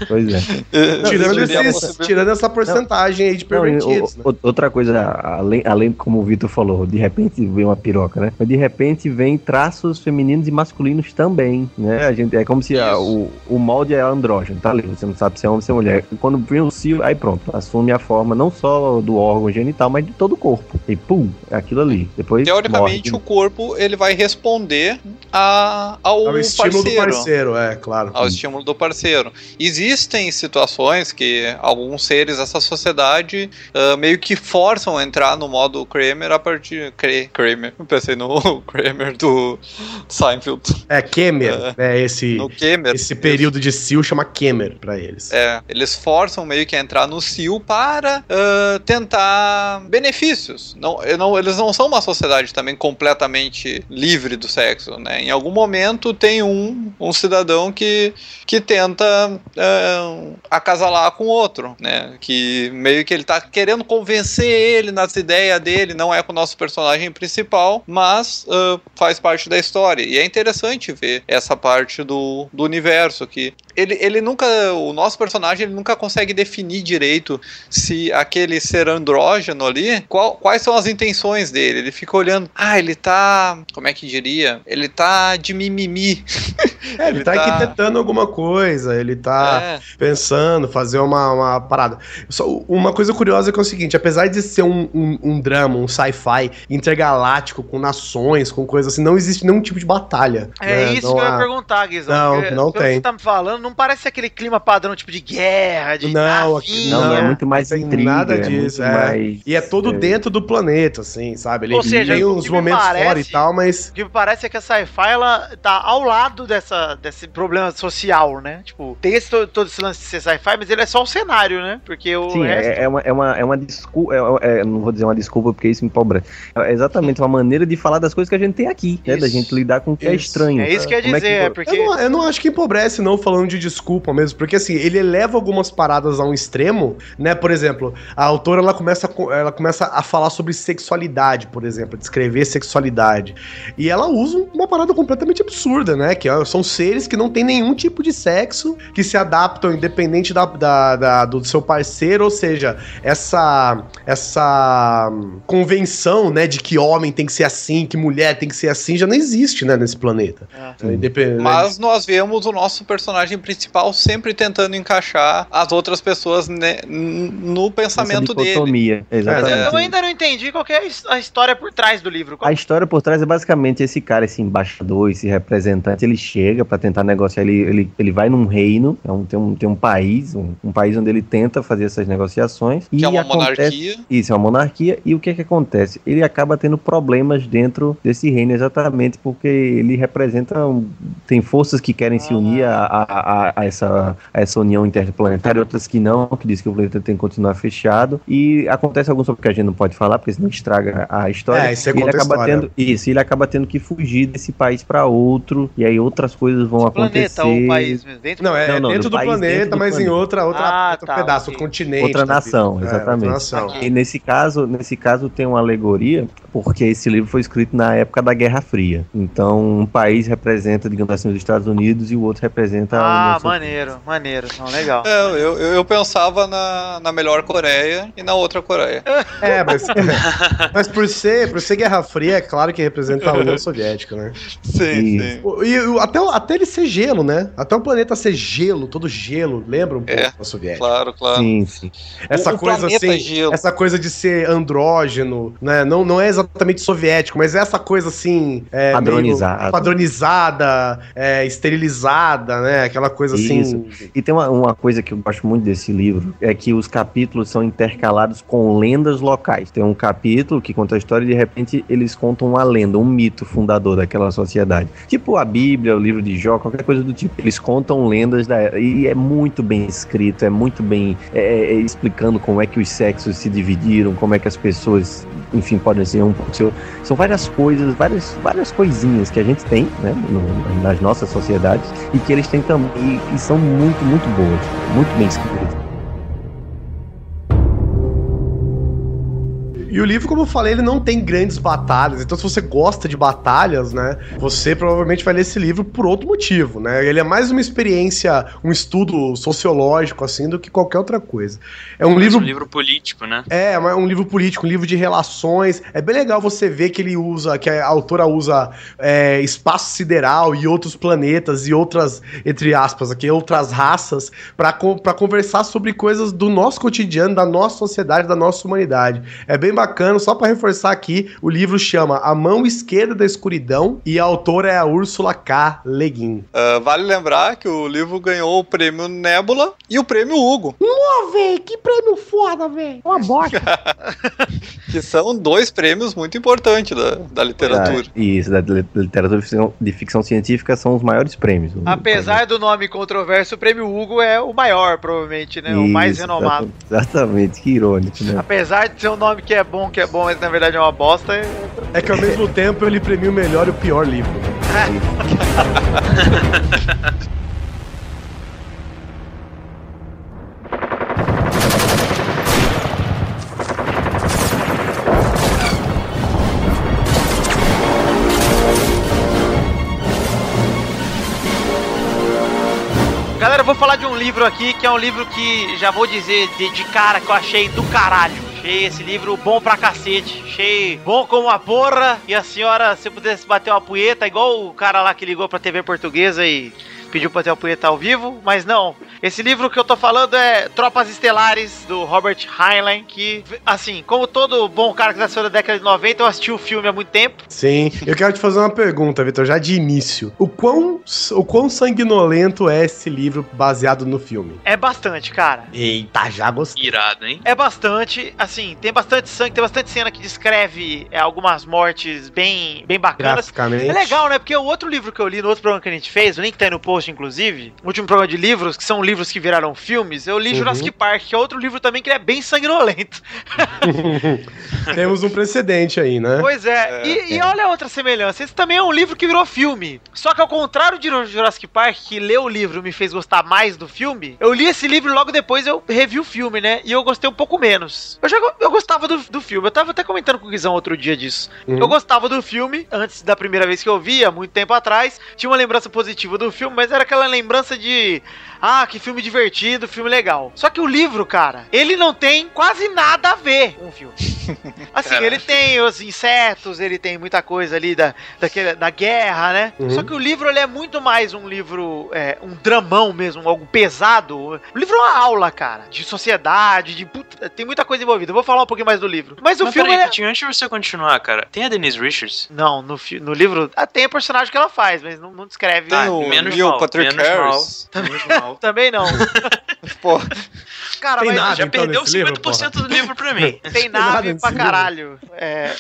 Pois é. tirando, esses- tirando essa porcentagem aí de Não, e pervertidos, o- né? Outra coisa, além, além como o Vitor falou, de repente vem uma piroca, né? Mas de repente vem traços femininos e masculinos também, né? A gente, é como se a- o, o molde é andrógeno, tá ali, você não sabe se é homem ou se é mulher. E quando vem o cio, aí pronto, assume a forma não só do órgão genital, mas de todo o corpo. E pum, é aquilo ali. Depois Teoricamente, morre. o corpo ele vai responder a, ao, É o estímulo parceiro. do parceiro, é, claro. ao estímulo do parceiro. Existem situações que alguns seres dessa sociedade ah, meio que forçam a entrar no modo Kramer a partir. Kra- Kramer. Eu pensei no Kramer do Seinfeld. É, Kemer, é esse, No Kramer. esse período de sil chama Kemer pra eles. É, eles forçam meio que a entrar no CIO para ah, tentar benefícios. Não, não- eles não são uma sociedade também completamente livre do sexo, né? Em algum momento tem um, um cidadão que, que tenta é, acasalar com outro, né? Que meio que ele tá querendo convencer ele nas ideias dele, não é com o nosso personagem principal, mas uh, faz parte da história. E é interessante ver essa parte do, do universo que ele, ele nunca, o nosso personagem ele nunca consegue definir direito se aquele ser andrógeno ali, qual, quais são as intenções dele. Ele fica olhando, ah, ele tá, como é que diria? Ele tá de mimimi. É, ele, tá, arquitetando alguma coisa, ele tá É. pensando, fazer uma, uma parada. Só uma coisa curiosa é que é o seguinte: apesar de ser um, um, um drama, um sci-fi intergaláctico, com nações, com coisas assim, não existe nenhum tipo de batalha. É né? isso Não que eu ia há- perguntar, Guizão. Não, porque não tem. que você tá me falando, não parece aquele clima padrão, tipo de guerra, de Não, aqui Não, Não, é muito mais tem intriga. nada é disso, é. mais- E é todo é. dentro do planeta, assim, sabe? Ele Ou seja, tem uns momentos parece- fora e tal, mas. O que me parece é que a sci-fi ela tá ao lado dessa, desse problema social, né? Tipo, tem esse, todo, todo esse lance de ser sci-fi, mas ele é só o cenário, né? Porque o Sim, resto. é, é uma, é, uma, é uma desculpa. é- é- não vou dizer uma desculpa porque isso me empobrece. É exatamente uma maneira de falar das coisas que a gente tem aqui, né? Da gente lidar com o que é Isso. estranho. É isso que eu ia Como é dizer, é porque. Eu não, eu não acho que empobrece, não, falando de desculpa mesmo, porque assim, ele eleva algumas paradas a um extremo, né? Por exemplo, a autora ela começa, ela começa a falar sobre sexualidade, por exemplo, descrever sexualidade. E ela usa uma parada completamente absurda, né? Que é- são seres que não têm nenhum tipo de sexo, que se adaptam independente da, da- da- do seu parceiro, ou seja, essa, essa convenção, né, de que homem tem que ser assim, que mulher tem que ser assim, já não existe, né, nesse planeta. É. Independente. Mas nós vemos o nosso personagem principal sempre tentando encaixar as outras pessoas né, no pensamento dele. dicotomia. Exatamente. Eu ainda não entendi qual que é a his- a história por trás do livro. Qual- A história por trás é basicamente esse cara, esse embaixador, esse representante, ele chega pra tentar negociar, ele, ele, ele vai num reino, é um, tem, um, tem um país, um, um país onde ele tenta fazer essas negociações. Que é uma acontece- monarquia. Isso, é uma monarquia. E o que é que acontece? Ele acaba tendo problemas dentro desse reino, exatamente porque ele representa. um- tem forças que querem se unir a, a, a- a essa, a essa união interplanetária, outras que não, que diz que o planeta tem que continuar fechado. E acontece alguns sobre que a gente não pode falar, porque senão estraga a história. É, isso é E ele acaba história. tendo Isso, ele acaba tendo que fugir desse país para outro. E aí outras coisas vão acontecer. planeta ou o país mesmo? Dentro Não, é, Não, é não, dentro do do planeta, dentro do mas em planeta. outra, outra, Ah, outro tá, pedaço, ok. outro continente. Outra nação. É, exatamente. outra nação. E nesse caso, nesse caso tem uma alegoria, porque esse livro foi escrito na época da Guerra Fria. Então, um país representa, digamos assim, os Estados Unidos e o outro representa a Ah, União Soviética. maneiro, maneiro. Não, legal. É, eu, eu, eu pensava na, na melhor Coreia e na outra Coreia. É, mas, mas por, ser, por ser Guerra Fria, é claro que representa a União Soviética, né? Sim, Isso. sim. O- E o- até, o- até ele ser gelo, né? Até o planeta ser gelo, todo gelo, lembra um pouco É, da Soviética. Claro, claro. Sim, sim. Essa O- o coisa planeta assim, gelo. essa coisa de ser andrógeno, né? Não, não é exatamente soviético, mas é essa coisa assim. é, Padronizada. Padronizada, é, esterilizada, né? Aquela coisa assim. Isso. E tem uma, uma coisa que eu gosto muito desse livro, é que os capítulos são intercalados com lendas locais. Tem um capítulo que conta a história e de repente eles contam uma lenda, um mito fundador daquela sociedade. Tipo a Bíblia, o livro de Jó, qualquer coisa do tipo. Eles contam lendas da e é muito bem escrito, é muito bem é, é, explicando como é que os sexos se dividiram, como é que as pessoas, enfim, podem ser um pouco. São várias coisas, várias, várias coisinhas que a gente tem, né, no- nas nossas sociedades e que eles têm também e, e são muito, muito boas, muito bem escritas. E o livro, como eu falei, ele não tem grandes batalhas. Então, se você gosta de batalhas, né, você provavelmente vai ler esse livro por outro motivo, né? Ele é mais uma experiência, um estudo sociológico, assim, do que qualquer outra coisa. É um Mas livro um livro político, né? É, é um livro político, um livro de relações. É bem legal você ver que ele usa, que a autora usa é, espaço sideral e outros planetas e outras, entre aspas, aqui, outras raças para conversar sobre coisas do nosso cotidiano, da nossa sociedade, da nossa humanidade. É bem bacana, só para reforçar aqui, o livro chama A Mão Esquerda da Escuridão e a autora é a Úrsula K. Le Guin. Ah, vale lembrar que o livro ganhou o prêmio Nebula e o prêmio Hugo. Pô, véi, que prêmio foda, véi. Uma bosta. Que são dois prêmios muito importantes da, da literatura. Ah, isso, da li- literatura de ficção, de ficção científica são os maiores prêmios. Apesar do nome controverso, o prêmio Hugo é o maior, provavelmente, né? o mais Isso, renomado. exata- Exatamente, que irônico, né? Apesar de ser um nome que é bom, que é bom, mas na verdade é uma bosta. é- É que ao mesmo tempo ele premia o melhor e o pior livro. Galera, eu vou falar de um livro aqui que é um livro que já vou dizer de, de cara que eu achei do caralho. Achei esse livro bom pra cacete. Achei bom como uma porra. E a senhora, se pudesse bater uma punheta, igual o cara lá que ligou pra TV portuguesa e pediu pra ter uma punheta ao vivo, mas não. Esse livro que eu tô falando é Tropas Estelares, do Robert Heinlein, que, assim, como todo bom cara que nasceu na década de 90, eu assisti o filme há muito tempo. Sim. Eu quero te fazer uma pergunta, Vitor, já de início. O quão, o quão sanguinolento é esse livro baseado no filme? É bastante, cara. Eita, já gostei. Irado, hein? É bastante, assim, tem bastante sangue, tem bastante cena que descreve é, algumas mortes bem, bem bacanas. É legal, né? Porque o outro livro que eu li no outro programa que a gente fez, o link tá aí no post, inclusive, o último programa de livros, que são livros que viraram filmes, eu li Uhum. Jurassic Park, que é outro livro também que ele é bem sanguinolento. Temos um precedente aí, né? Pois é, e, e olha a outra semelhança, esse também é um livro que virou filme. Só que ao contrário de Jurassic Park, que ler o livro me fez gostar mais do filme, eu li esse livro logo depois eu revi o filme, né? E eu gostei um pouco menos. Eu já eu gostava do, do filme, eu tava até comentando com o Guizão outro dia disso. Uhum. Eu gostava do filme, antes da primeira vez que eu vi, há muito tempo atrás. Tinha uma lembrança positiva do filme, mas era aquela lembrança de. Ah, que filme divertido, filme legal. Só que o livro, cara, ele não tem quase nada a ver com o filme. Assim, Caraca. ele tem os insetos, ele tem muita coisa ali da, daquele, da guerra, né? Uhum. Só que o livro ele é muito mais um livro, é, um dramão mesmo, algo pesado. O livro é uma aula, cara, de sociedade, de puta, tem muita coisa envolvida. Eu vou falar um pouquinho mais do livro. Mas o Mas filme peraí, é... Vitinho, antes de você continuar, cara, tem a Denise Richards? Não, no, no livro ah, tem a personagem que ela faz, mas não, não descreve. Tem Ah, o menos mal, Patrick Harris. mal, menos mal. Também não. Pô, Cara, Tem mas nada, Já então, perdeu nesse livro, 50% do livro pra mim. tem nave nesse pra caralho. É,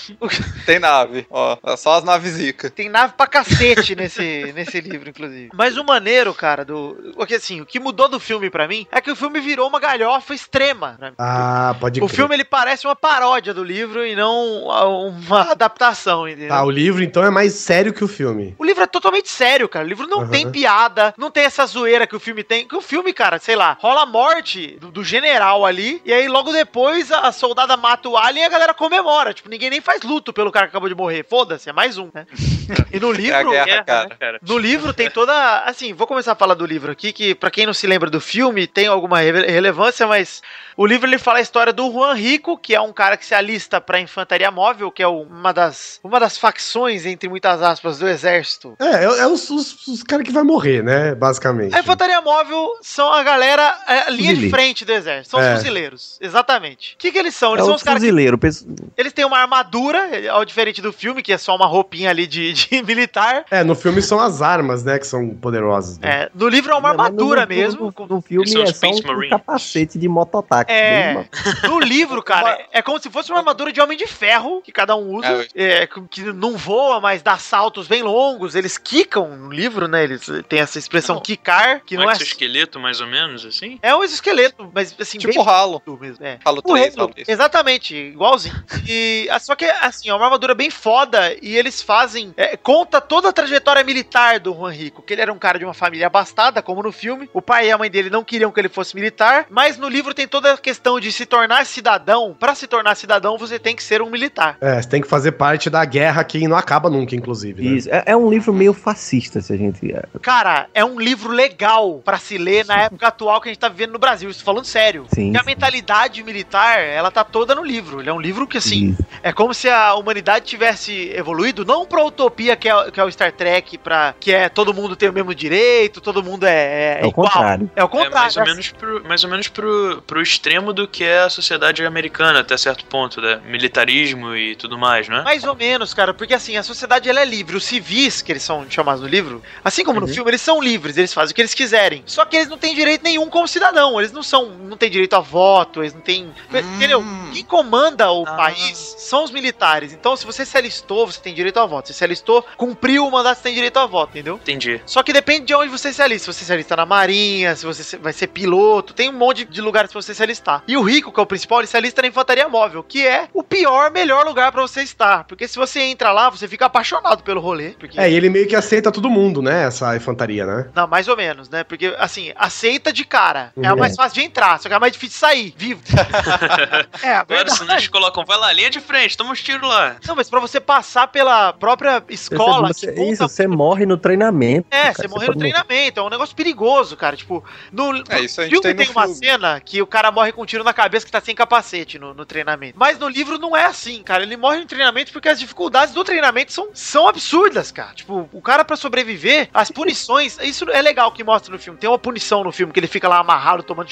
tem nave. Ó, é só as naves zica. Tem nave pra cacete nesse, nesse livro, inclusive. Mas o maneiro, cara, do. Porque assim, o que mudou do filme pra mim é que o filme virou uma galhofa extrema. mim. Ah, pode o crer. filme ele parece uma paródia do livro e não uma adaptação, entendeu? Ah, o livro então é mais sério que o filme. O livro é totalmente sério, cara. O livro não Aham. tem piada, não tem essa zoeira que o filme tem. Que o filme, cara, sei lá, rola a morte do, do general ali, e aí logo depois a, soldada mata o alien e a galera comemora. Tipo, ninguém nem faz luto pelo cara que acabou de morrer. Foda-se, é mais um, né? E no livro. guerra, Guerra, cara. né, cara? No livro tem toda. Assim, vou começar a falar do livro aqui, que pra quem não se lembra do filme, tem alguma rele- relevância, mas o livro ele fala a história do Juan Rico, que é um cara que se alista pra infantaria móvel, que é uma das, uma das facções, entre muitas aspas, do exército. É, é, é os, os, os caras que vai morrer, né? Basicamente. A infantaria móvel são a galera, é, a linha de frente do exército. São É. os fuzileiros. Exatamente. O que, que eles são? Eles É são os caras que fuzileiro. pensa- eles têm uma armadura, ao diferente do filme, que é só uma roupinha ali de, de militar. É, no filme são as armas, né? Que são poderosas. né? É, no livro é uma mas armadura no- no- mesmo. No, filme é os só um capacete de mototáxi. É. bem- No livro, cara, é como se fosse uma armadura de homem de ferro que cada um usa. É, que não voa, mas dá saltos bem longos. Eles quicam no livro, né? Eles têm essa expressão Não. quicar, que Não não é é. exoesqueleto, mais ou menos, assim? É um exoesqueleto, mas assim, Tipo bem ralo. mesmo. É. Halo O 3, Halo, Halo 3. Exatamente, igualzinho. E ah, só que assim, é uma armadura bem foda e eles fazem é, conta toda a trajetória militar do Juan Rico, que ele era um cara de uma família abastada, como no filme. O pai e a mãe dele não queriam que ele fosse militar, mas no livro tem toda a questão de se tornar cidadão. Pra se tornar cidadão, você tem que ser um militar. É, você tem que fazer parte da guerra que não acaba nunca, inclusive. Né? Isso. É, é um livro meio fascista, se a gente. Cara, é um livro legal pra se ler na época atual que a gente tá vivendo no Brasil. Isso falando sério. Sim, Porque a sim. mentalidade militar, ela tá toda no livro. Ele é um livro que, assim, Isso. É como se a humanidade tivesse evoluído, não pra utopia que é, que é o Star Trek, pra, que é todo mundo tem o mesmo direito, todo mundo é, é É o igual. contrário. É o É contrário. mais ou é menos, pro, mais ou menos pro, pro extremo do que é a sociedade americana, até certo ponto, né? Militarismo e tudo mais, não é? Mais ou menos, cara, porque assim, a sociedade ela é livre. Os civis, que eles são chamados no livro, assim como no filme, eles são livres, eles fazem o que eles quiserem. Só que eles não têm direito nenhum como cidadão, eles não são não têm direito a voto, eles não têm. Entendeu? Quem comanda o Ah. país são os militares. Então, se você se alistou, você tem direito a voto. Se você se alistou, cumpriu o mandato, você tem direito a voto, entendeu? Entendi. Só que depende de onde você se alista. Se você se alista na marinha, se você vai ser piloto, tem um monte de lugares pra você se alistar. E o rico, que é o principal, ele se alista na infantaria móvel, que é o pior, melhor lugar pra você estar. Porque se você entra lá, você fica apaixonado pelo rolê. Porque... É, e ele meio que aceita todo mundo, né? Essa infantaria, né? Não, mais ou menos, né? Porque, assim, aceita de cara. É Uhum. mais fácil de entrar, só que é a mais difícil sair, vivo. é, Agora, senão eles colocam, vai lá, linha de frente, toma uns tiros lá. Não, mas pra você passar pela própria escola... Você- que monta- isso, você morre no treinamento. É, cara, você morrer no pode morrer. treinamento, é um negócio perigoso, cara. Tipo, no É, isso a no gente tem tem, no uma filme. cena que o cara morre com um tiro na cabeça que tá sem capacete no, no treinamento. Mas no livro não é assim, cara. Ele morre no treinamento porque as dificuldades do treinamento são, são absurdas, cara. Tipo, o cara pra sobreviver, as punições, isso é legal que mostra no filme. Tem uma punição no filme que ele fica lá amarrado tomando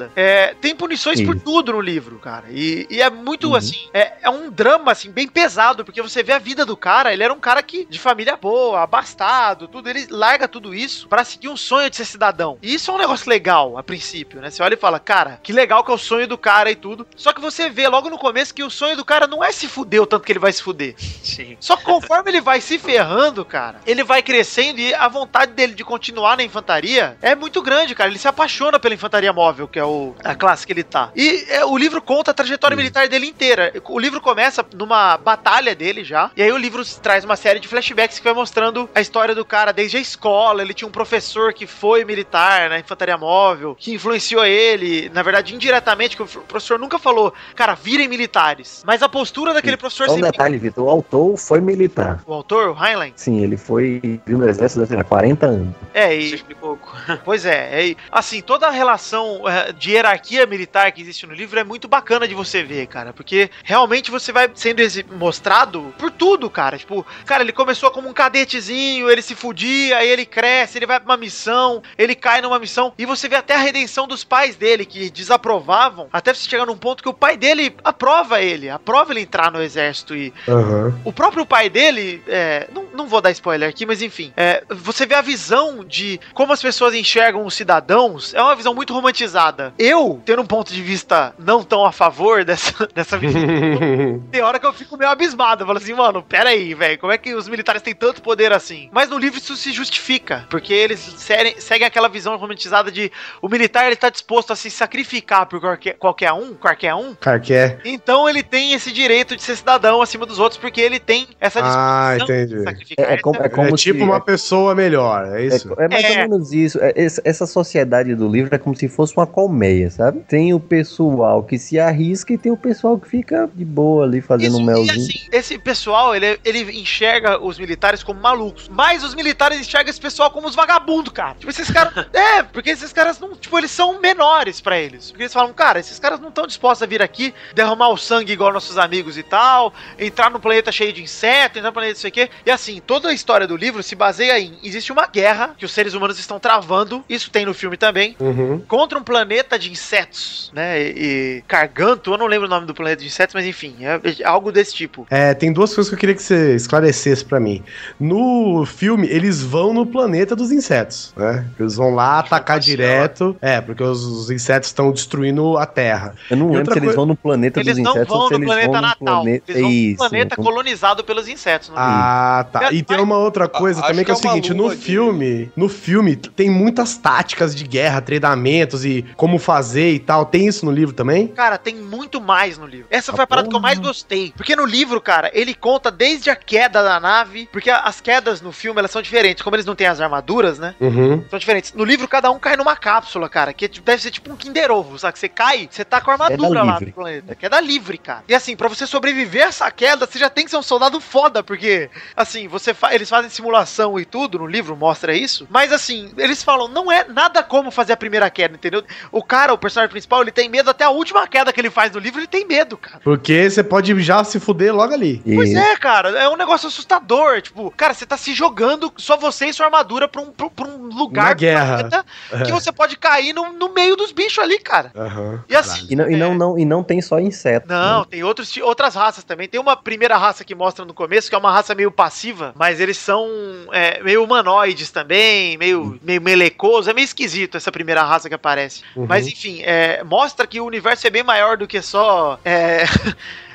chicotada. É, tem punições por Isso. tudo no livro, cara. E, e é muito Uhum. assim, é, é um drama assim bem pesado, porque você vê a vida do cara, ele era um cara que de família boa, abastado, tudo, ele larga tudo isso pra seguir um sonho de ser cidadão. E isso é um negócio legal a princípio, né? Você olha e fala, cara, que legal que é o sonho do cara e tudo. Só que você vê logo no começo que o sonho do cara não é se fuder o tanto que ele vai se fuder. Sim. Só que conforme ele vai se ferrando, cara, ele vai crescendo e a vontade dele de continuar na infantaria é muito grande, cara. Ele se apaixona pela infantaria móvel, que é o, a classe que ele tá. E é, o livro conta a trajetória militar dele inteira. O livro começa numa batalha dele já, e aí o livro traz uma série de flashbacks que vai mostrando a história do cara desde a escola. Ele tinha um professor que foi militar na infantaria móvel, que influenciou ele, na verdade, indiretamente, que o professor nunca falou, cara, virem militares. Mas a postura daquele professor Só um sempre. detalhe, Vitor. O autor foi militar. O autor, o Heinlein? Sim, ele foi no exército lá, 40 anos. É, Isso e, pouco. pois é, é, assim, toda a relação eh, de hierarquia militar que existe no livro é muito bacana de você ver, cara, porque realmente você vai sendo mostrado por tudo, cara. Tipo, cara, ele começou como um cadetezinho, ele se fudia, aí ele cresce, ele vai pra uma missão, ele cai numa missão, e você vê até a redenção dos pais dele, que desaprovavam, até você chegar num ponto que o pai dele aprova ele, aprova ele entrar no exército e Aham. o próprio pai dele, é, não, não vou dar spoiler aqui, mas enfim, é, você vê a visão de como as pessoas enxergam os cidadãos, é uma visão muito romantizada. Eu, tendo um ponto de vista não tão a favor dessa, dessa visão, tem hora que eu fico meio abismado. Eu falo assim, mano, pera aí, velho, como é que os militares têm tanto poder assim? Mas no livro isso se justifica, porque eles serem- seguem aquela visão romantizada de o militar ele tá disposto a se sacrificar por qualquer, qualquer um, qualquer um, é. então ele tem esse direito de ser cidadão acima dos outros, porque ele tem essa Ah, disposição entendi. de sacrificar. É, é como, é como é se- tipo uma pessoa melhor, é É, isso? é mais É. ou menos isso. É, essa, essa sociedade do livro é como se fosse uma colmeia, sabe? Tem o pessoal que se arrisca e tem o pessoal que fica de boa ali fazendo um Isso, e melzinho. assim, esse pessoal, ele, ele enxerga os militares como malucos. Mas os militares enxergam esse pessoal como os vagabundos, cara. Tipo, esses caras. é, porque esses caras não. Tipo, eles são menores pra eles. Porque eles falam, cara, esses caras não estão dispostos a vir aqui, derramar o sangue igual nossos amigos e tal, entrar num planeta cheio de insetos, entrar num planeta não sei o quê. E assim, toda a história do livro se baseia em: existe uma guerra que os seres humanos estão travando, isso tem no filme também, Uhum. contra um planeta de insetos, né? E, e Carganto, eu não lembro o nome do planeta de insetos, mas enfim, é, é algo desse tipo. É, tem duas coisas que eu queria que você esclarecesse pra mim. No filme, eles vão no planeta dos insetos, né? Eles vão lá atacar direto. É, porque os, os insetos estão destruindo a Terra. Eu não E lembro se eles coi- vão no planeta Eles dos não insetos vão ou se no eles planeta vão no natal. planeta. Eles vão Isso. no planeta colonizado pelos insetos. livro. Ah, tá. Mas- E tem uma outra coisa acho também que é o que é seguinte, no lua de- filme, no filme tem muitas táticas de guerra, treinamentos e como fazer e tal. Tem isso no livro também? Cara, tem muito mais no livro. Essa foi a parada que eu porra. mais gostei. Porque no livro, cara, ele conta desde a queda da nave. Porque as quedas no filme, elas são diferentes. Como eles não têm as armaduras, né? Uhum. São diferentes. No livro, cada um cai numa cápsula, cara. Que é tipo- deve ser tipo um Kinder Ovo, sabe? Que você cai, você tá com a armadura Queda lá livre. no planeta. Queda livre, cara. E assim, pra você sobreviver a essa queda, você já tem que ser um soldado foda. Porque, assim, você fa- eles fazem simulação e tudo, no livro mostra isso. Mas assim, eles falam, não é nada como fazer a primeira queda, entendeu? O cara, o personagem principal, ele tem medo até a última queda que ele faz no livro, ele tem medo, cara. Porque você pode já se fuder logo ali. E- Pois é, cara, é um negócio assustador. Tipo, cara, você tá se jogando, só você e sua armadura pra um, pra, pra um lugar Na guerra. planeta que você pode cair no, no meio dos bichos ali, cara. Aham. E assim. E não, e não, é, não, e não tem só inseto. Não, né? tem outros, outras raças também. Tem uma primeira raça que mostra no começo, que é uma raça meio passiva, mas eles são é, meio humanoides também, meio, meio melecoso. É meio esquisito essa primeira raça que aparece. Uhum. Mas enfim, é, mostra que o universo é bem maior do que só. é,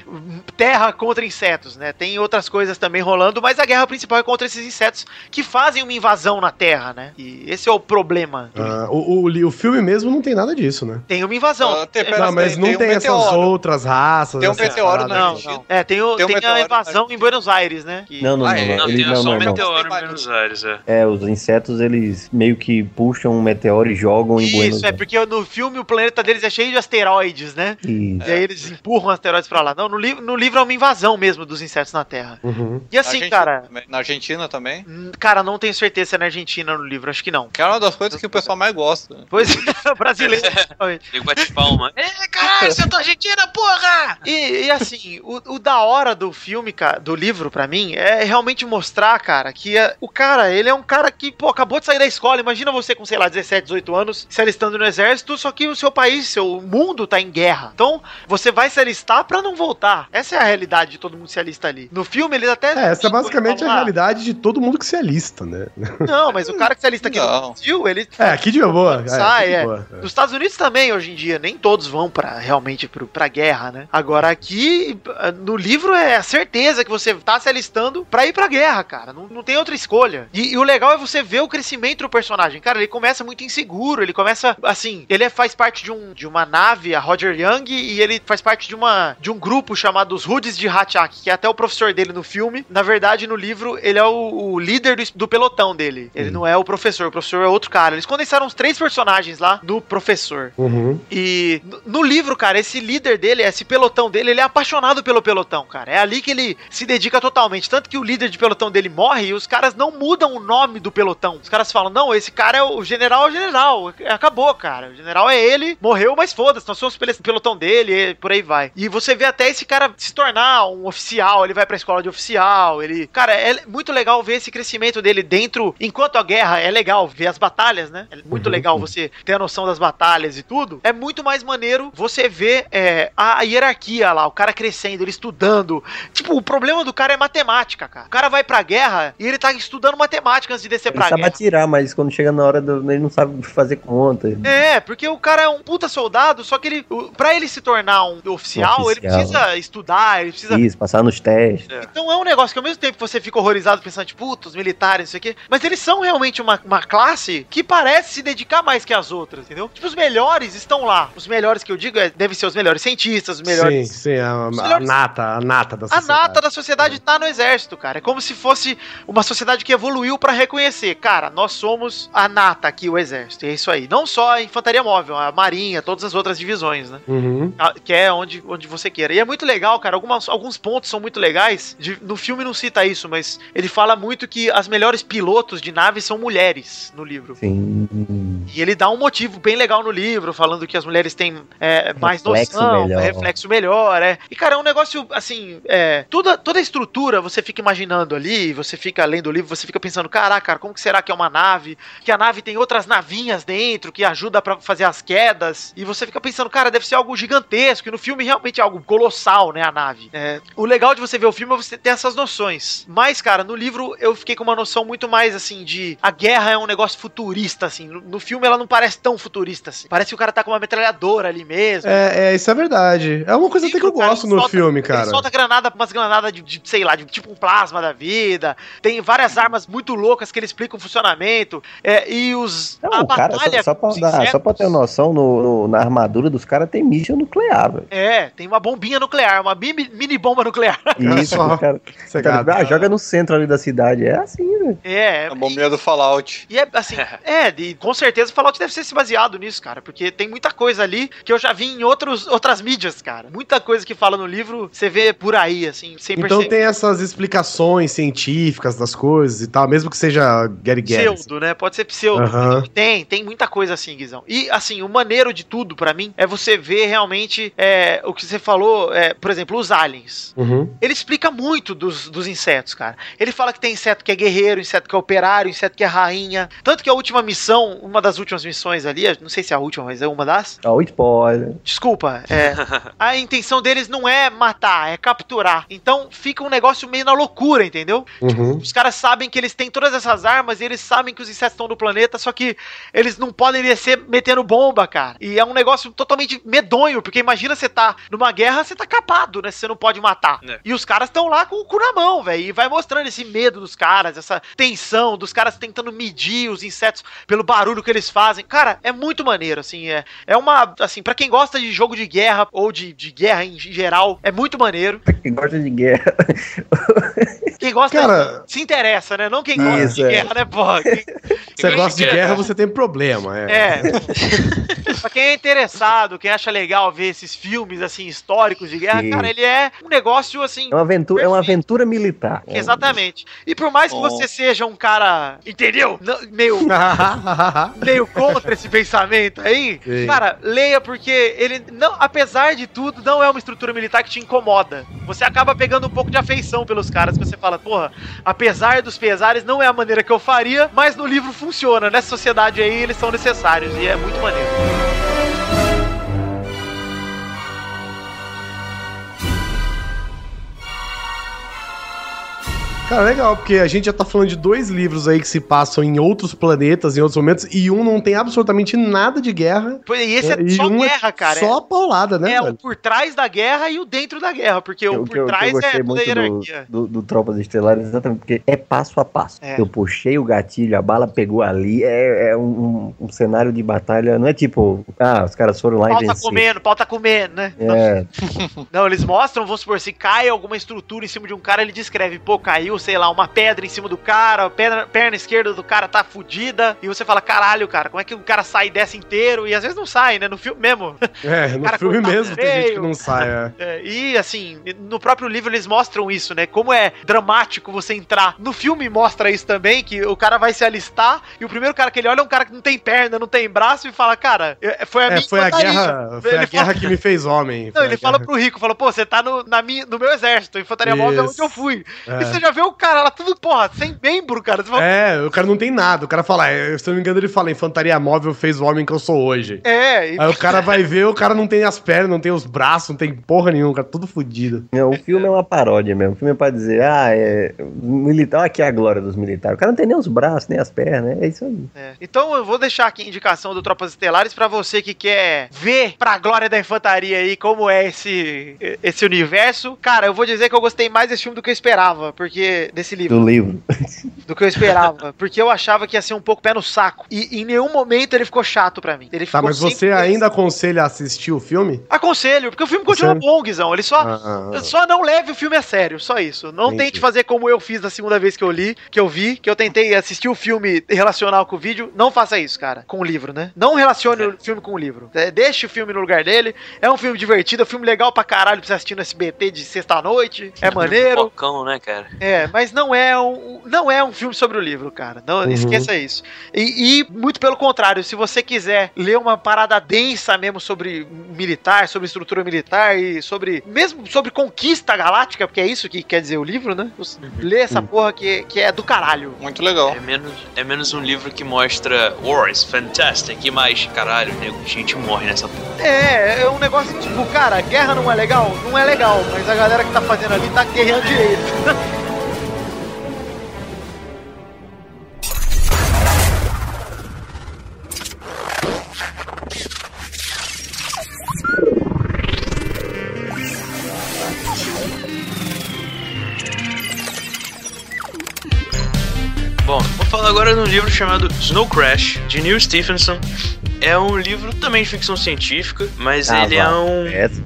Terra contra insetos, né? Tem outras coisas também rolando, mas a guerra principal é contra esses insetos que fazem uma invasão na Terra, né? E esse é o problema. Ah, o, o, o filme mesmo não tem nada disso, né? Tem uma invasão. Ah, tem- pera- Não, mas tem- não tem tem, um essas meteoro. outras raças. Tem um meteoro não, assim. não. É, tem, o, Tem um tem, a meteoro, invasão em Buenos Aires, né? Que- Não, não, Ah, não. é? não. Não, Ele, tem não, só um não, não. meteoro em Buenos Aires, é. É, os insetos, eles meio que puxam um meteoro e jogam em Buenos Isso, é porque no filme o planeta deles é cheio de asteroides, né? Aires. E aí eles empurram asteroides pra lá. Não, no, li no livro é uma invasão mesmo dos insetos na Terra. Uhum. E assim, Argentina cara. Na Argentina também. Cara, não tenho certeza se é na Argentina no livro, acho que não. Que é uma das coisas que o pessoal mais gosta. Pois é, brasileiro. Nego bate palma. Ê, caralho, você é da Argentina, porra! E, e assim, o, o da hora do filme, cara, do livro, pra mim, é realmente mostrar, cara, que é- o cara, ele é um cara que, pô, acabou de sair da escola. Imagina você com, sei lá, 17, 18 anos, se alistando no exército, só que o seu país, seu mundo tá em guerra. Então, você vai se alistar pra não voltar. Essa é a realidade de todo mundo se alista ali. No filme, eles até. É, essa é basicamente a falam, "Ah, realidade de todo mundo que se alista, né? Não, mas o cara que se alista aqui Não. no Brasil, ele. É, aqui de boa. É, Sai, aqui de é. boa, é. Nos Estados Unidos também, hoje em dia, nem todos vão para realmente pro, pra guerra, né? Agora aqui, no livro, é a certeza que você tá se alistando pra ir pra guerra, cara. Não, não tem outra escolha. E, e o legal é você ver o crescimento do personagem. Cara, ele começa muito inseguro, ele começa, assim, ele é- faz parte de, um, de uma nave, a Roger Young, e ele faz parte de, uma, de um grupo chamado os Hoods de Hachak, que é até o professor dele no filme. Na verdade, no livro, ele é o, o líder do, do pelotão dele. Ele não é o professor, o professor é outro cara. Eles condensaram os três personagens lá no professor. Uhum. E no- livro, cara, esse líder dele, esse pelotão dele, ele é apaixonado pelo pelotão, cara. É ali que ele se dedica totalmente. Tanto que o líder de pelotão dele morre e os caras não mudam o nome do pelotão. Os caras falam: não, esse cara é o, general, é o general. Acabou, cara. O general é ele, morreu, mas foda-se, nós somos pelo pelotão dele, e por aí vai. E você vê até esse cara se tornar um oficial, ele vai pra escola de oficial, ele. Cara, é muito legal ver esse crescimento dele dentro. Enquanto a guerra é legal ver as batalhas, né? É muito legal você ter a noção das batalhas e tudo. É muito mais maneiro você ver é, a hierarquia lá, o cara crescendo, ele estudando. Tipo, o problema do cara é matemática, cara. O cara vai pra guerra e ele tá estudando matemática antes de descer Ele pra sabe guerra. atirar, mas quando chega na hora, do, ele não sabe fazer conta. É, porque o cara é um puta soldado, só que ele, pra ele se tornar um oficial, Um ele oficial. Precisa estudar, ele precisa Isso, passar nos testes. Então é um negócio que ao mesmo tempo você fica horrorizado pensando, tipo, puta, os militares, isso aqui, mas eles são realmente uma, uma classe que parece se dedicar mais que as outras, entendeu? Tipo, os melhores estão lá. Os melhores que eu digo é, devem ser os melhores cientistas, os Sim, melhores. sim, a, a melhores- nata, a nata da A sociedade. nata da sociedade tá no exército, cara. É como se fosse uma sociedade que evoluiu pra reconhecer, cara, nós somos a nata aqui, o exército. E é isso aí. Não só a infantaria móvel, a marinha, todas as outras divisões, né? Uhum. Que é onde, onde você queira. E é muito legal, cara. Algumas, alguns pontos são muito legais. De- no filme não cita isso, mas ele fala muito que as melhores pilotos de naves são mulheres no livro. Sim. E ele dá um motivo bem legal no livro, falando que as mulheres têm é, mais Reflexo noção, melhor. reflexo melhor, é. E, cara, é um negócio, assim, é, toda, toda a estrutura você fica imaginando ali, você fica lendo o livro, você fica pensando, caraca, cara, como que será que é uma nave? Que a nave tem outras navinhas dentro, que ajuda pra fazer as quedas, e você fica pensando, cara, deve ser algo gigantesco, e no filme realmente é algo colossal, né, a nave. É, o legal de você ver o filme é você ter essas noções. Mas, cara, no livro eu fiquei com uma noção muito mais, assim, de a guerra é um negócio futurista, assim. No, no filme ela não parece tão futurista, assim. Parece que o cara tá com uma metralhadora ali mesmo. É, é, isso é verdade. É uma coisa até que eu Cara, gosto ele no solta- filme, Ele cara. solta granada, umas granadas de, de, sei lá, de tipo um plasma da vida. Tem várias armas muito loucas que ele explica o funcionamento. É, e os. Não, a cara, só, só, pra dar, só pra ter noção, no, no- na armadura dos caras tem míssil nuclear, velho. É, tem uma bombinha nuclear, uma mini, mini bomba nuclear. Isso, só. os cara, ah, joga no centro ali da cidade. É assim, velho. É, A bombinha do Fallout. E é assim, é, e com certeza o Fallout deve ser se baseado nisso, cara, porque tem muita coisa ali que eu já vi em outros, outras mídias, cara. Muita coisa que fala no livro, você vê por aí, assim, sem Então perceber. tem essas explicações científicas das coisas e tal, mesmo que seja Gary. Pseudo, né? Pode ser pseudo. Aham. Tem, tem muita coisa assim, Guizão. E, assim, o maneiro de tudo, pra mim, é você ver realmente é, o que você falou, é, por exemplo, os aliens. Uhum. Ele explica muito dos, dos insetos, cara. Ele fala que tem inseto que é guerreiro, inseto que é operário, inseto que é rainha. Tanto que a última missão, uma das últimas missões ali, não sei se é a última, mas é uma das. Ó, o spoiler. Desculpa, é. a intenção deles não é matar, é capturar. Então fica um negócio meio na loucura, entendeu? Uhum. Os caras sabem que eles têm todas essas armas e eles sabem que os insetos estão no planeta, só que eles não podem descer metendo bomba, cara. E é um negócio totalmente medonho, porque imagina você tá numa guerra, você tá capado, né? Você não pode matar. É. E os caras estão lá com o cu na mão, velho. E vai mostrando esse medo dos caras, essa tensão dos caras tentando medir os insetos pelo barulho que eles fazem. Cara, é muito maneiro, assim. É, é uma. Assim, pra quem gosta de jogo de guerra ou de, de guerra em geral, é muito maneiro. Quem gosta de guerra. Quem gosta Cara- se interessa, né? Não quem gosta Isso, de é. guerra, né, porra? Quem- Você gosta gosta de de guerra, guerra. você tem problema. É. É. pra quem é interessado, quem acha legal ver esses filmes, assim, históricos de guerra, Sim. cara, ele é um negócio, assim. É uma aventura, é uma aventura militar. Exatamente. E por mais que Bom. você seja um cara, entendeu? Meio, meio contra esse pensamento aí, Sim. cara, leia porque ele, não, apesar de tudo, não é uma estrutura militar que te incomoda. Você acaba pegando um pouco de afeição pelos caras, que você fala, porra, apesar dos pesares, não é a maneira que eu faria, mas no livro funciona. Nessa sociedade aí, eles são necessários e é muito maneiro. Cara, legal, porque a gente já tá falando de dois livros aí que se passam em outros planetas, em outros momentos, e um não tem absolutamente nada de guerra. Pô, E esse é, e só um guerra, cara. Só a paulada, né, é, é o velho? por trás da guerra e o dentro da guerra, porque o O que por eu, que eu trás gostei é toda a muito do, hierarquia. do, do Tropas Estelares exatamente porque é passo a passo. É. Eu puxei o gatilho, a bala pegou ali. É, é um, um- um cenário de batalha. Não é tipo, ah, os caras foram lá Pau e tá venceram. comendo, pau tá comendo, né? É, Não, eles mostram, vamos supor, se cai alguma estrutura em cima de um cara, ele descreve, pô, caiu, sei lá, uma pedra em cima do cara, a perna, perna esquerda do cara tá fudida, e você fala, caralho, cara, como é que o cara sai dessa inteiro? E às vezes não sai, né? No filme mesmo. É, no filme mesmo tem gente que não sai. é. É, e assim, no próprio livro eles mostram isso, né? Como é dramático você entrar. No filme mostra isso também, que o cara vai se alistar e o primeiro cara que ele olha é um cara que não tem perna, não tem braço e fala, cara, é, foi a É, minha foi a guerra, foi Ele a fala- guerra que me fez homem. Não, ele fala guerra- pro Rico, fala, pô, você tá no, na minha, no meu exército, infantaria móvel é onde eu fui. É. E você já vê o cara lá, tudo, porra, sem membro, cara. Você fala, É, o cara não tem nada. O cara fala, é, se eu não me engano, ele fala: infantaria móvel fez o homem que eu sou hoje. é, e- Aí o cara vai ver, o cara não tem as pernas, não tem os braços, não tem porra nenhuma, o cara tudo fudido. não, o filme é uma paródia mesmo. O filme é pra dizer, ah, é. Militar, olha aqui a glória dos militares. O cara não tem nem os braços, nem as pernas. É isso aí. é. Então eu vou deixar aqui a indicação do Tropas Estelares pra você que quer ver pra glória da infantaria aí como é esse, esse universo. Cara, eu vou dizer que eu gostei mais desse filme do que eu esperava, porque desse livro. Do livro. do que eu esperava. Porque eu achava que ia ser um pouco pé no saco. E em nenhum momento ele ficou chato pra mim. Ele Tá, mas você ainda aconselha a assistir o filme? Aconselho, porque o filme continua bom, Guizão. Ele só. Ah, ah, Só não leve o filme a sério, só isso. Não Entendi. tente fazer como eu fiz da segunda vez que eu li, que eu vi, que eu tentei assistir o filme e relacionar com o vídeo. Não faça isso, cara. Com o livro, né? Não relacione o filme com o livro. É, deixe o filme no lugar dele. É um filme divertido, é um filme legal pra caralho pra você assistir no SBT de sexta-noite. É maneiro. Focão, né, cara? É, mas não é um, não é um filme sobre o livro, cara. Não Uhum. esqueça isso. E, e, muito pelo contrário, se você quiser ler uma parada densa mesmo sobre militar, sobre estrutura militar e sobre mesmo sobre conquista galáctica, porque é isso que quer dizer o livro, né? Você Lê essa porra que, que é do caralho. Muito legal. É menos, é menos um livro que mostra Wars, Fantastic e mais, caralho, nego, gente morre nessa porra. É, é um negócio tipo, cara, guerra não é legal? Não é legal, mas a galera que tá fazendo ali tá guerreando direito. Agora de um livro chamado Snow Crash, de Neil Stephenson. É um livro também de ficção científica, mas Ah, ele é vá. um. Essa.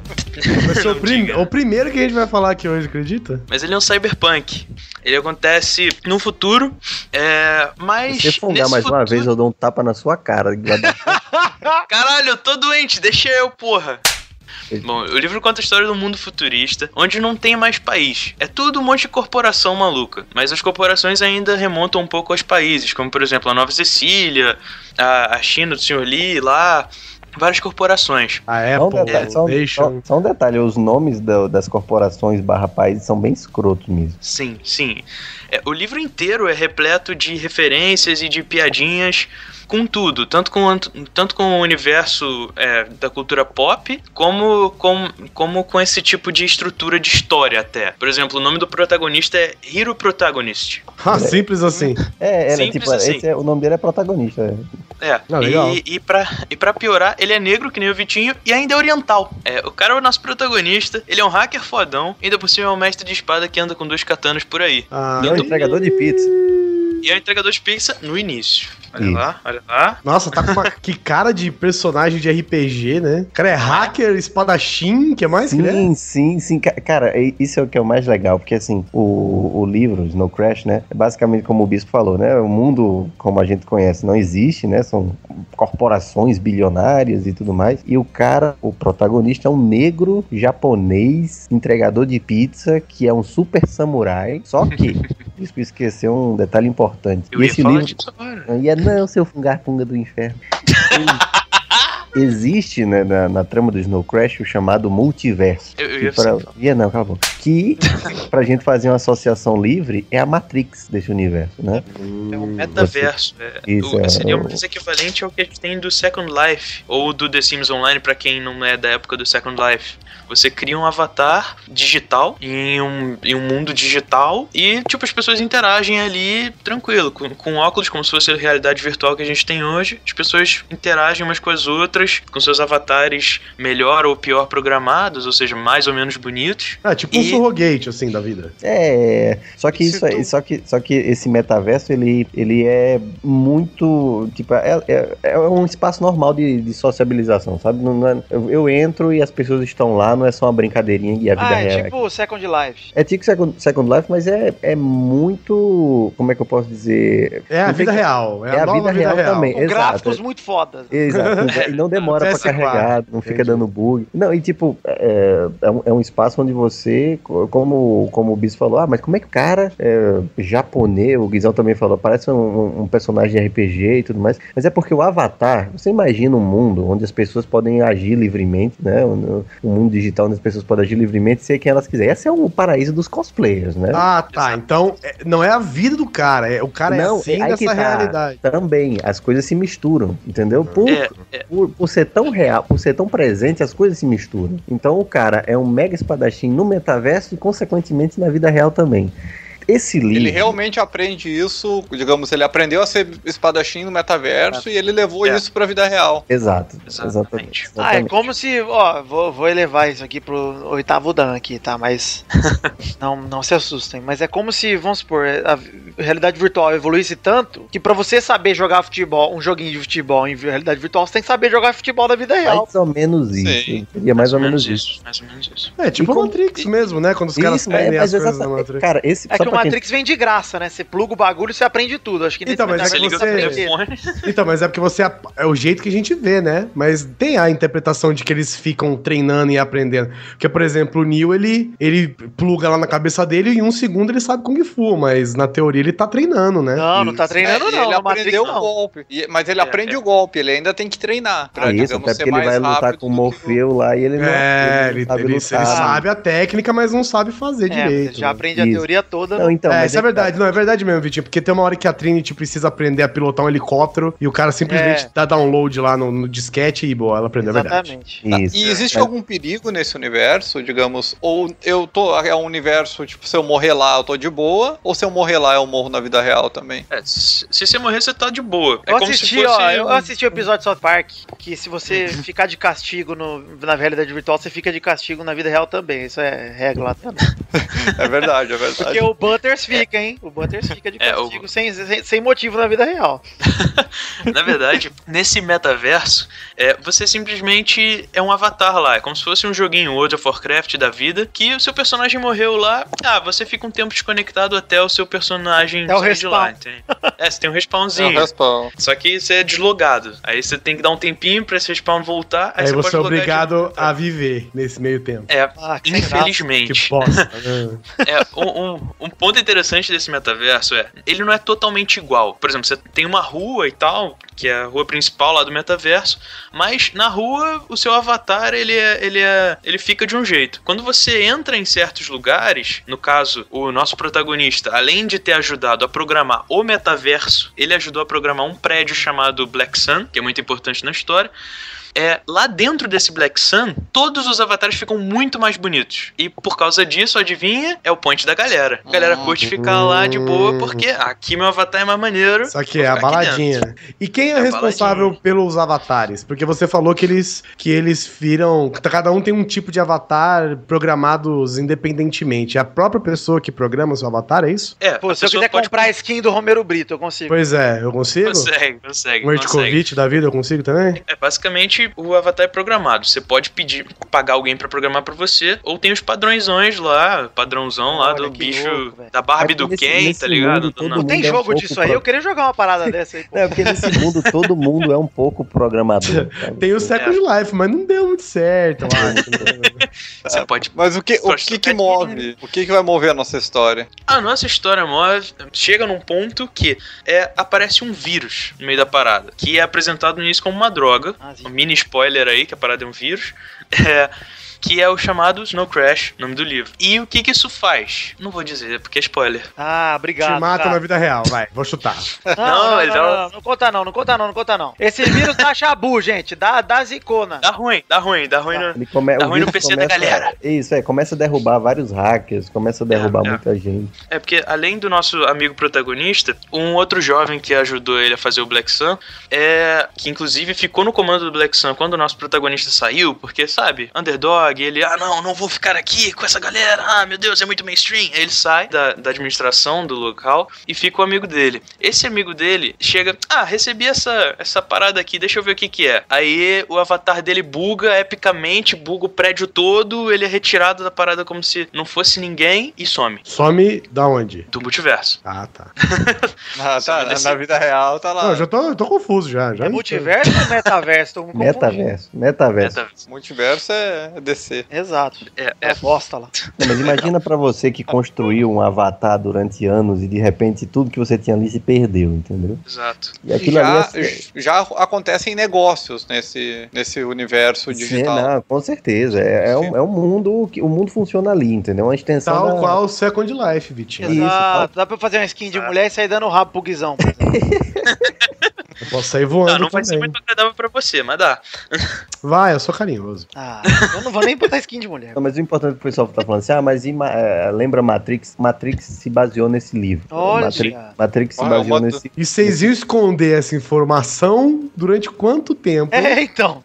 Vai ser o, prim- o primeiro que a gente vai falar aqui hoje, acredita? Mas ele é um cyberpunk. Ele acontece no futuro, é, mas. Se você fungar mais uma futuro- vez, eu dou um tapa na sua cara. Caralho, eu tô doente, deixa eu, porra. Bom, o livro conta a história do mundo futurista, onde não tem mais país. É tudo um monte de corporação maluca. Mas as corporações ainda remontam um pouco aos países, como por exemplo a Nova Sicília, a, a China do Sr. Lee lá, várias corporações. A Só um Apple, detalhe, só, Foundation. só- só um detalhe, os nomes da- das corporações barra países são bem escrotos mesmo. Sim, sim. É, o livro inteiro é repleto de referências e de piadinhas com tudo, tanto com, tanto com o universo é, da cultura pop, como com, como com esse tipo de estrutura de história até. Por exemplo, o nome do protagonista é Hero Protagonist. Ah, simples assim. É, ela, Simples tipo, assim. esse é- o nome dele é protagonista. é. É, Ah, legal. e, e, pra, e pra piorar, ele é negro, que nem o Vitinho, e ainda é oriental. É, o cara é o nosso protagonista, ele é um hacker fodão, ainda por cima é um mestre de espada que anda com dois katanas por aí. Ah, E é um entregador de pizza. E é o entregador de pizza no início. Olha Isso. lá, olha lá. Nossa, tá com uma que cara de personagem de RPG, né? O cara é hacker, espadachim, que mais que ele é? Sim, sim, sim. Ca- Cara, e- isso é o que é o mais legal, porque assim, o, o livro, Snow Crash, né? É basicamente como o Bispo falou, né? O mundo, como a gente conhece, não existe, né? São corporações bilionárias e tudo mais. E o cara, o protagonista é um negro japonês, entregador de pizza, que é um super samurai. Só que, o Bispo esqueceu um detalhe importante. Eu e ia esse falar livro. disso agora. E é não, seu fungar-punga do inferno. Existe né, na, na trama do Snow Crash o chamado multiverso. Eu, eu Que ia pra, ia não, cala. Que, pra gente fazer uma associação livre, é a Matrix desse universo, né? É um metaverso. É, Isso, o- é seria o- um equivalente ao que a gente tem do Second Life, ou do The Sims Online, pra quem não é da época do Second Life. Você cria um avatar digital em um, em um mundo digital e, tipo, as pessoas interagem ali tranquilo, com, com óculos, como se fosse a realidade virtual que a gente tem hoje. As pessoas interagem umas com as outras, com seus avatares melhor ou pior programados, ou seja, mais ou menos bonitos. Ah, tipo um E- surrogate, assim, da vida. É, só que isso, aí- tu- só que, só que esse metaverso ele, ele é muito, tipo, é, é, é um espaço normal de, de sociabilização, sabe? Não é- eu, eu entro e as pessoas estão lá, não é só uma brincadeirinha e a vida Ah, real. é tipo Second Life. É tipo Second, Second Life, mas é, é muito, como é que eu posso dizer? É a vida que- real. É, É a, a nova vida real também. Com Exato. gráficos muito fodas. Exato. E não demora pra PS4, carregar, não fica entendi. dando bug. Não, e tipo, é, é, um, é um espaço onde você, co- como, como o Bis falou, ah, mas como é que o cara é, japonês, o Guizão também falou, parece um, um personagem de RPG e tudo mais, mas é porque o Avatar, você imagina um mundo onde as pessoas podem agir livremente, né? Um, um mundo digital onde as pessoas podem agir livremente e ser quem elas quiserem. Esse é o paraíso dos cosplayers, né? Ah, tá. Então, é- não é a vida do cara. É, o cara Não, é assim que nessa tá. realidade. Também, as coisas se misturam, entendeu? Por, É, é. por, por ser tão real, por ser tão presente, as coisas se misturam. Então o cara é um mega espadachim no metaverso e, consequentemente, na vida real também. Esse livro. Ele realmente aprende isso, digamos, ele aprendeu a ser espadachim no metaverso e ele levou É. isso pra vida real. Exato, Exatamente. exatamente. Ah, é como se, ó, vou, vou elevar isso aqui pro oitavo dan aqui, tá? Mas não, não se assustem. Mas é como se, vamos supor, a vi- realidade virtual evoluísse tanto que pra você saber jogar futebol, um joguinho de futebol em realidade virtual, você tem que saber jogar futebol da vida real. Mais ou menos isso. Sim. Seria mais ou menos isso. Mais ou menos isso. É tipo E como- Matrix mesmo, né? Quando os caras Isso, perdem as mas coisas da exatamente. Matrix. Cara, esse. É só que o Matrix vem de graça, né? Você pluga o bagulho e você aprende tudo. Acho que nesse Então, mas é que você-. Então, mas é porque você é o jeito que a gente vê, né? Mas tem a interpretação de que eles ficam treinando e aprendendo. Porque, por exemplo, o Neo, ele, ele pluga lá na cabeça dele e em um segundo ele sabe Kung Fu, mas na teoria ele tá treinando, né? Não, não tá treinando, É, não. ele No Matrix, aprendeu o não. golpe. E- Mas ele É, aprende é. o golpe, ele ainda tem que treinar. Pra, Ah, isso, digamos, até ser porque ele vai lutar com o Morfeu lá e ele não, É, ele, não sabe ele- lutar. ele sabe a técnica, mas não sabe fazer É, direito. você já né? aprende a Isso. teoria toda. Não, então, é, isso é que tá. verdade, não, é verdade mesmo, Vitinho, porque tem uma hora que a Trinity precisa aprender a pilotar um helicóptero e o cara simplesmente É. dá download lá no, no disquete e boa, ela aprendeu, é verdade. Exatamente. Isso. E existe É. algum perigo nesse universo, digamos, ou eu tô, é um universo, tipo, se eu morrer lá eu tô de boa, ou se eu morrer lá eu morro na vida real também? É, se se você morrer, você tá de boa. É Eu como assisti, se fosse. ó, eu um- assisti o episódio de South Park, que se você ficar de castigo no- na realidade virtual, você fica de castigo na vida real também. Isso é regra lá também. É verdade, é verdade. Porque o Butters fica, hein? O Butters fica de É, o- castigo sem, sem, sem motivo na vida real. Na verdade, nesse metaverso, é, você simplesmente é um avatar lá. É como se fosse um joguinho World of Warcraft da vida, que o seu personagem morreu lá. Ah, você fica um tempo desconectado até o seu personagem Até o sair de lá, entende? É, você tem um É o respawnzinho. respawn. Só que você é deslogado. Aí você tem que dar um tempinho pra esse respawn voltar. Aí, Aí você é pode logar de obrigado novo. a viver nesse meio tempo. É, Ah, que graça. Que infelizmente. bosta. né? É, um, um- um ponto interessante desse metaverso é, ele não é totalmente igual. Por exemplo, você tem uma rua e tal, que é a rua principal lá do metaverso, mas na rua o seu avatar ele é, ele é, ele fica de um jeito. Quando você entra em certos lugares, no caso, o nosso protagonista, além de ter ajudado a programar o metaverso, ele ajudou a programar um prédio chamado Black Sun, que é muito importante na história. É, lá dentro desse Black Sun, todos os avatares ficam muito mais bonitos. E por causa disso, adivinha? É o point da galera. A galera curte ficar lá de boa, porque aqui meu avatar é mais maneiro. Só que é a baladinha. E quem é, É responsável baladinha. pelos avatares? Porque você falou que eles que eles viram, cada um tem um tipo de avatar programados independentemente. É a própria pessoa que programa o seu avatar, é isso? É, Pô, se eu quiser pode comprar a skin do Romero Brito, eu consigo. Pois é, eu consigo? Consegue, consegue. Um consegue. Ertkovic da vida eu consigo também? É basicamente o avatar é programado. Você pode pedir, pagar alguém pra programar pra você, ou tem os padrões lá, padrãozão lá Olha do bicho louco, da Barbie É do nesse- Ken, nesse tá ligado? mundo não. mundo Tem é um jogo pouco disso aí? pro- Eu queria jogar uma parada dessa aí. Não, é porque nesse mundo todo mundo é um pouco programador. sabe? Tem o Second Life, mas não deu muito certo, eu acho. Você pode. Mas o que, o que, que move? O que, que vai mover a nossa história? A nossa história move, chega num ponto que é, aparece um vírus no meio da parada, que é apresentado no início como uma droga. Ah, sim. Um mini spoiler aí, que a parada é um vírus. É, que é o chamado Snow Crash, nome do livro. E o que que isso faz? Não vou dizer, porque é spoiler. Ah, obrigado. Te mata cara. na vida real, vai, vou chutar. Não, Não, não, não, ele não, dá- não, não conta não, não conta não, não conta não. Esse vírus dá chabu, gente, dá, dá zicona. Dá ruim, dá ruim, dá ruim. no- Ele come... Tá o ruim no PC da galera. Isso, é, começa a derrubar vários hackers, começa a derrubar É, é. muita gente. É porque, além do nosso amigo protagonista, um outro jovem que ajudou ele a fazer o Black Sun, é que inclusive ficou no comando do Black Sun quando o nosso protagonista saiu, porque, sabe, underdog, ele, ah, não, não vou ficar aqui com essa galera, ah, meu Deus, é muito mainstream. Aí ele sai da, da administração do local e fica o amigo dele. Esse amigo dele chega, ah, recebi essa, essa parada aqui, deixa eu ver o que que é. Aí o avatar dele buga epicamente, buga o prédio todo, ele é retirado da parada como se não fosse ninguém e some. Some da onde? Do multiverso. Ah, tá. Ah, tá, na, na vida real tá lá. Não, eu já tô, tô confuso já. já É multiverso ou metaverso? Metaverso, metaverso. Metaverso. Multiverso é Exato. É, É bosta lá. Não, mas imagina pra você que construiu um avatar durante anos e de repente tudo que você tinha ali se perdeu, entendeu? exato. E aquilo Já, ali é... já acontecem negócios nesse, nesse universo Sim, digital. não, com certeza. É, é, um, é um mundo que o mundo funciona ali, entendeu? Uma extensão Tal da- qual o Second Life, Vitinho. Isso, Exato. Dá pra fazer uma skin de mulher e sair dando rabo pro guizão. Eu posso sair voando Não, não vai ser também. muito agradável pra você, mas dá. Vai, eu sou carinhoso. Ah, eu não vou nem botar skin de mulher. Não, mas o importante é que o pessoal tá falando assim, ah, mas e Ma- eh, lembra Matrix? Matrix se baseou nesse livro. Olha. Matrix, Matrix se Olha, baseou uma- nesse E vocês iam esconder essa informação durante quanto tempo? É, então.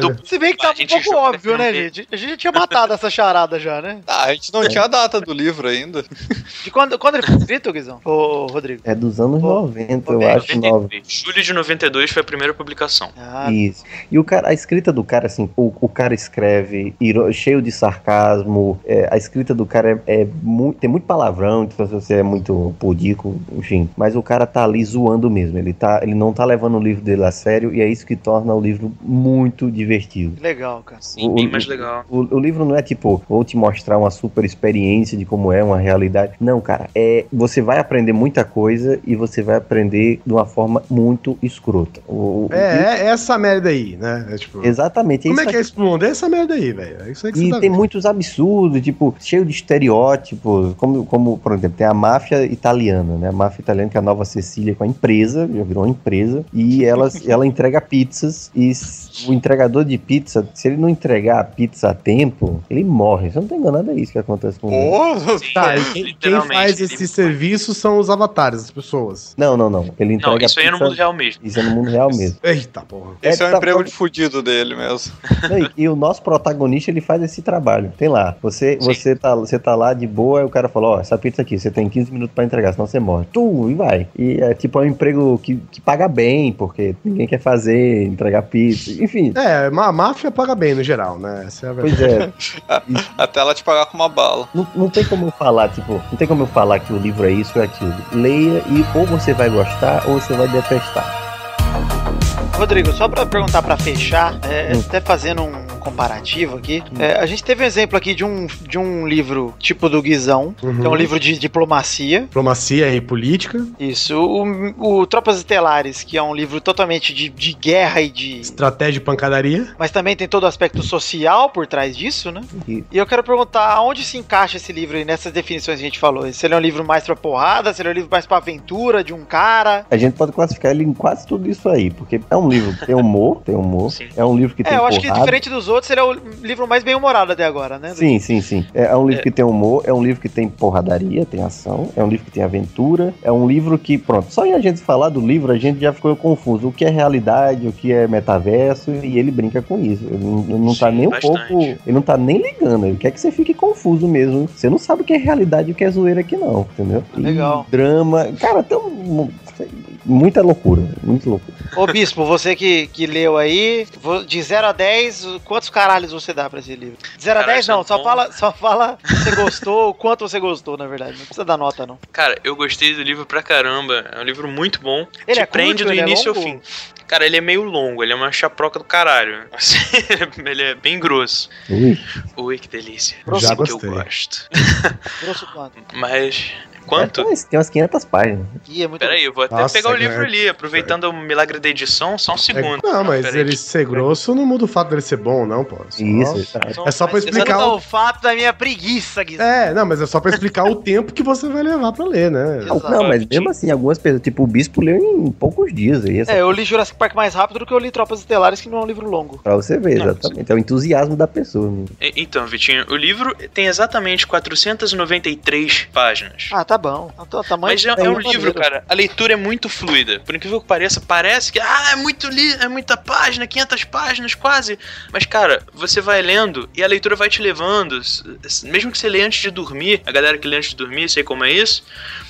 Do. Se bem que tava um gente pouco óbvio, né, gente? A gente já tinha matado essa charada já, né? Ah, a gente não tinha a data do livro ainda. De quando, quando ele foi escrito, Guizão? Ô, Rodrigo. É dos anos Pô, 90, pô, eu bem, acho. nove. Julho de 92 foi a primeira publicação. Ah, Isso. E o cara, escrita do cara, assim, o, o cara escreve cheio de sarcasmo, é, a escrita do cara é, é mu- tem muito palavrão, então se você é muito pudico, enfim. Mas o cara tá ali zoando mesmo. Ele, tá, ele não tá levando o livro dele a sério e é isso que torna o livro muito divertido. legal, cara. Sim, O- bem mais legal. O, o livro não é tipo, vou te mostrar uma super experiência de como é uma realidade. Não, cara, é você vai aprender muita coisa e você vai aprender de uma forma muito escrota. O- o- É, é essa merda aí, né? É, tipo, Exatamente. como é isso que é esse mundo? É essa merda aí, velho. É isso aí que você E tá tem vendo. muitos absurdos, tipo, cheio de estereótipos, como, como, por exemplo, tem a máfia italiana, né? A máfia italiana que é a Nova Sicília com a empresa, já virou uma empresa, e ela, ela entrega pizzas, e o entregador de pizza, se ele não entregar a pizza a tempo, ele morre. Se eu não tô enganado, é isso que acontece com ele. Tá, quem, quem faz ele- esse serviço são os avatares, as pessoas. Não, não, não. Ele entrega Não, isso aí é no mundo real mesmo. Isso é no mundo real mesmo. Eita porra. esse é, É, um tá emprego bom. de fudido dele mesmo. E, e o nosso protagonista, ele faz esse trabalho. Tem lá, você, Sim. você, tá, você tá lá de boa, e o cara fala, ó, essa pizza aqui, você tem 15 minutos pra entregar, senão você morre. Tu, e vai. E é tipo é um emprego que, que paga bem, porque ninguém quer fazer, entregar pizza, enfim. É, a máfia paga bem no geral, né? Essa é a verdade. Pois é, Até ela te pagar com uma bala. não, não tem como eu falar, tipo, não tem como eu falar que o livro é isso ou aquilo. Leia e ou você vai gostar ou você vai detestar. Rodrigo, só pra perguntar pra fechar, é, Hum. até fazendo um comparativo aqui. É, a gente teve um exemplo aqui de um, de um livro tipo do Guizão, que é um Uhum. livro de diplomacia. Diplomacia e política, Isso. O, o Tropas Estelares, que é um livro totalmente de, de guerra e de. estratégia e pancadaria. Mas também tem todo o aspecto social por trás disso, né? E- E eu quero perguntar aonde se encaixa esse livro aí nessas definições que a gente falou. Se ele é um livro mais pra porrada, se ele é um livro mais pra aventura de um cara. A gente pode classificar ele em quase tudo isso aí, porque é um livro que tem humor, tem humor, Sim. é um livro que tem É, eu acho que porrada. diferente dos outros, ele é o livro mais bem humorado até agora, né? Sim, sim, sim. É, é um livro que tem humor, é um livro que tem porradaria, tem ação, é um livro que tem aventura, é um livro que, pronto, só em a gente falar do livro, a gente já ficou confuso. O que é realidade, o que é metaverso, e ele brinca com isso. Ele não, ele não tá Sim, nem um bastante. pouco. Ele não tá nem ligando, ele quer que você fique confuso mesmo. Você não sabe o que é realidade e o que é zoeira aqui, não, entendeu? E Legal. drama. Cara, tem um- muita loucura, muito loucura. Ô Bispo, você que, que leu aí, vou- de 0 a 10, quantos caralhos você dá pra esse livro? De 0 a Caralho, 10 não, isso é só bom. fala, só fala se você gostou, o quanto você gostou, na verdade. Não precisa dar nota, não. Cara, eu gostei do livro pra caramba. É um livro muito bom. Ele Te é prende curto, do ele é início ao fim. Cara, ele é meio longo, ele é uma chaproca do caralho. Assim, ele é bem grosso. Ui. Ui, que delícia. Já Assim que eu gosto. Grosso quanto? Mas. Quanto? É, tem umas- tem umas 500 páginas. Ih, é muito Pera aí, eu vou até Nossa, pegar o cara. livro ali, aproveitando o milagre da edição, só um É- segundo. não, mas ele ser grosso não muda o fato dele ser bom, não, pô. Só- Isso. Só- É só pra explicar Exato, o- o fato da minha preguiça, Guizão. É, não, mas é só pra explicar o tempo que você vai levar pra ler, né? Exato. Não, mas mesmo assim, algumas pessoas, tipo, o Bispo leu em poucos dias aí, essa É, eu li Jurassic Park mais rápido do que eu li Tropas Estelares, que não é um livro longo. Pra você ver, Não, exatamente. É o entusiasmo da pessoa. né? Então, Vitinho, o livro tem exatamente 493 páginas. Ah, tá bom. O tamanho Mas é, é um maneiro. livro, cara. A leitura é muito fluida. Por incrível que pareça, parece que ah, é muito li é muita página, 500 páginas quase. Mas cara, você vai lendo e a leitura vai te levando. Mesmo que você lê antes de dormir, a galera que lê antes de dormir, sei como é isso.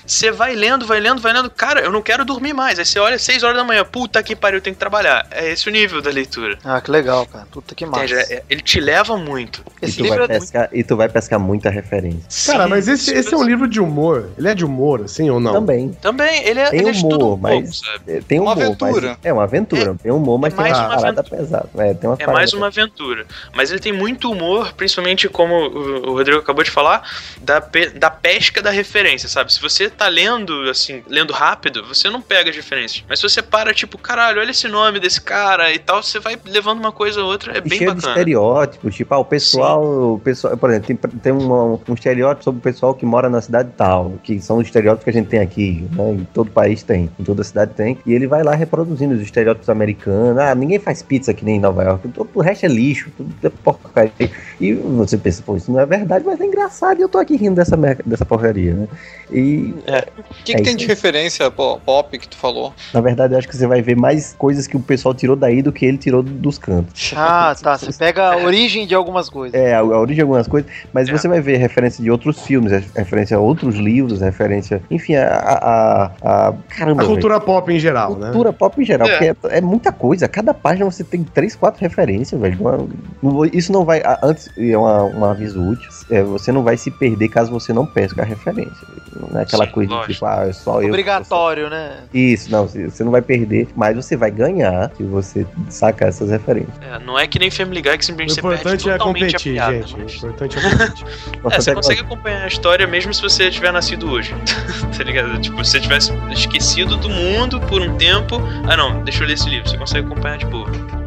Você vai lendo, vai lendo, vai lendo. Cara, eu não quero dormir mais. Aí você olha 6 horas da manhã, puta que pariu, eu tenho que trabalhar. É esse o nível da leitura. Ah, que legal, cara. Puta que massa. Entende? É- Ele te leva muito. E Esse tu, livro vai é muito... pescar, e tu vai pescar muita referência. Cara, Sim, mas esse, esse é um livro de humor. Ele é de humor, assim, ou não? Também. Também, ele é, Tem ele é de tudo humor, um pouco, mas- sabe? É, Tem Uma humor, aventura. mas- é uma aventura. Tem humor, mas É tem uma uma parada aventura. pesada. É, tem umas É mais uma aventura. Mas ele tem muito humor, principalmente como o Rodrigo acabou de falar, da, pe- da pesca da referência, sabe? Se você tá lendo, assim, lendo rápido, você não pega as referências. Mas se você para, tipo, caralho, olha esse nome desse cara e tal, você vai levando uma coisa ou outra, é E bem cheio de bacana. estereótipos, tipo, ah, o pessoal, o pessoal, por exemplo, tem, tem um, um estereótipo sobre o pessoal que mora na cidade tal, que são os estereótipos que a gente tem aqui, né? Em todo país tem, em toda cidade tem, e ele vai lá reproduzindo os estereótipos americanos, ah, ninguém faz pizza que nem em Nova York, todo o resto é lixo, tudo é porcaria. E você pensa, pô, isso não é verdade, mas é engraçado e eu tô aqui rindo dessa, merda- dessa porcaria, né? E, O que, É que tem isso de referência po- pop que tu falou? na verdade, eu acho que você vai ver mais coisas que o pessoal tirou daí do que ele tirou dos cantos. Ah, tá. Você pega a origem de algumas coisas. É, a, a origem de algumas coisas, mas É. você vai ver referência de outros filmes, re- referência a outros livros, referência. Enfim, a. a, a- a- caramba. A cultura pop em geral, velho. né? Cultura pop em geral, É. porque é, é muita coisa. Cada página você tem três, quatro referências, velho. Isso não vai. a- Antes, é uma, um aviso útil. é, você não vai se perder caso você não pesca a referência. Não é aquela Sim, coisa de lógico. tipo, ah, é só eu. Obrigatório, né? Isso, não, você não vai perder, mas você vai ganhar se você sacar essas referências. É, não é que nem Family Guy que O simplesmente você perde é totalmente a competir, piada. gente. O mas- importante é competir. É, você consegue acompanhar a história mesmo se você tiver nascido hoje. tá ligado? Tipo, se você tivesse esquecido do mundo por um tempo. Ah, não, deixa eu ler esse livro. Você consegue acompanhar de boa.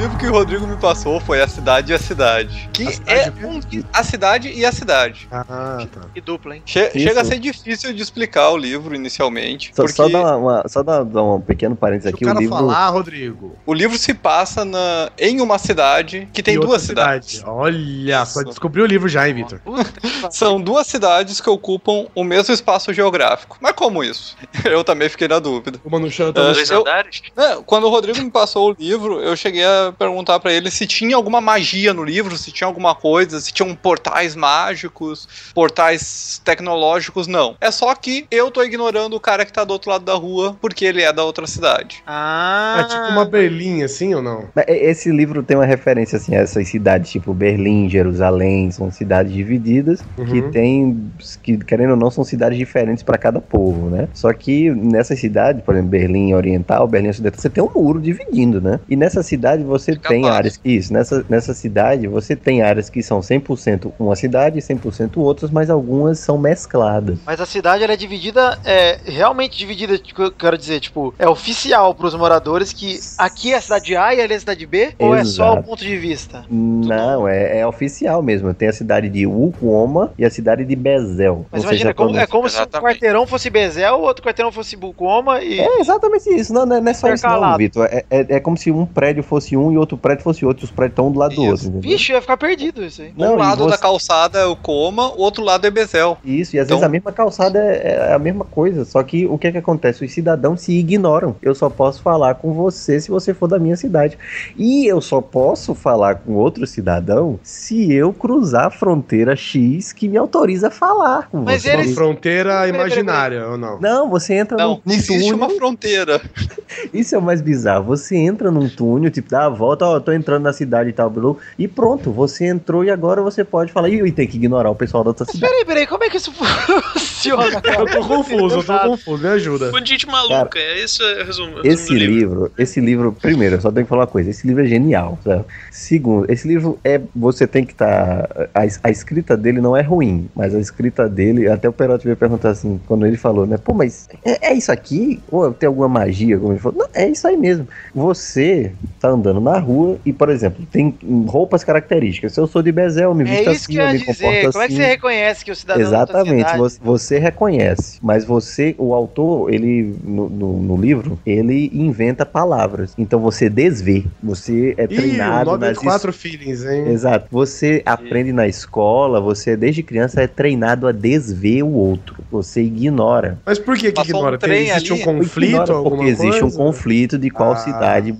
Livro que o Rodrigo me passou foi A Cidade e a Cidade. Que A Cidade é o quê? um, a cidade e a cidade. Ah, tá. Que dupla, hein? Che- Isso. chega a ser difícil de explicar o livro inicialmente. Só, porque só dar, uma, só dar, dar um pequeno parênteses Se aqui. o livro, falar, Rodrigo. o livro se passa na, em uma cidade que tem e duas outra cidades. cidade. Olha, só Isso. descobriu o livro já, hein, Vitor? São duas cidades que ocupam o mesmo espaço geográfico. Mas como isso? Eu também fiquei na dúvida. Uma no chão, Ah, Dois eu- andares? É, quando o Rodrigo me passou o livro, eu cheguei a perguntar perguntar pra ele se tinha alguma magia no livro, se tinha alguma coisa, se tinham portais mágicos, portais tecnológicos, não. É só que eu tô ignorando o cara que tá do outro lado da rua porque ele é da outra cidade. Ah, É tipo uma Berlim, assim ou não? E- Esse livro tem uma referência assim, a essas cidades, tipo Berlim, Jerusalém, são cidades divididas que Uhum. tem, que querendo ou não, são cidades diferentes para cada povo, né? Só que nessas cidades, por exemplo, Berlim Oriental, Berlim Ocidental, você tem um muro dividindo, né? E nessa cidade você Fica tem fácil. áreas, isso, nessa, nessa cidade você tem áreas que são 100% uma cidade e 100% outras, mas algumas são mescladas. Mas a cidade ela é dividida, é realmente dividida, tipo, eu quero dizer, tipo, é oficial pros moradores que aqui é a cidade A e ali é a cidade B? Ou é só o ponto de vista? Não, é, é oficial mesmo. Tem a cidade de Ukuoma e a cidade de Bezel. Mas imagina, a como- é como se um quarteirão fosse Bezel, o outro quarteirão fosse Bucoma e. É exatamente isso. Não, não é- não é só isso, não. Vitor. É, é, é como se um prédio fosse um e outro prédio fosse outro. Os prédios estão um do lado do Isso. outro. entendeu? Vixe, ia ficar perdido isso aí. Não, um lado você- da calçada é o Coma, o outro lado é Bezel. Isso, e às Então- vezes a mesma calçada é, é a mesma coisa. Só que o que é que acontece? Os cidadãos se ignoram. Eu só posso falar com você se você for da minha cidade. E eu só posso falar com outro cidadão se eu cruzar a fronteira X que me autoriza a falar com Mas você. Uma eles- fronteira imaginária, ou não? Não, você entra Não, num, num existe túnel. uma fronteira. Isso é o mais bizarro. Você entra num túnel, tipo, dá a volta, ó, eu tô entrando na cidade e tal, Blue, e pronto, você entrou e agora você pode falar, e tem que ignorar o pessoal da outra cidade. peraí, peraí, como é que isso Eu tô confuso, eu tô confuso, me ajuda. Gente maluca, é isso é resumo. resumo Esse livro. livro, esse livro, primeiro, eu só tenho que falar uma coisa, esse livro é genial, sabe? Segundo, esse livro é, você tem que estar, a, a escrita dele não é ruim, mas a escrita dele, até o Perotti veio perguntar assim, quando ele falou, né, pô, mas é, é isso aqui? Ou tem alguma magia? Como ele falou, não, é isso aí mesmo. Você tá andando na rua e, por exemplo, tem roupas características. Se eu sou de Bezel, eu me É visto isso assim, que eu eu ia me dizer. comporto Como é que assim. você reconhece que o cidadão Exatamente, você, você reconhece, mas você, o autor, ele no, no, no livro, ele inventa palavras. Então você desvê, você é Ih, o treinado nas 94 feelings, hein? Exato, você aprende na escola, você desde criança é treinado a desver o outro. Você ignora. Mas por que que um ignora? Tem, trem existe ali, um conflito, porque existe um coisa? conflito de qual Ah. cidade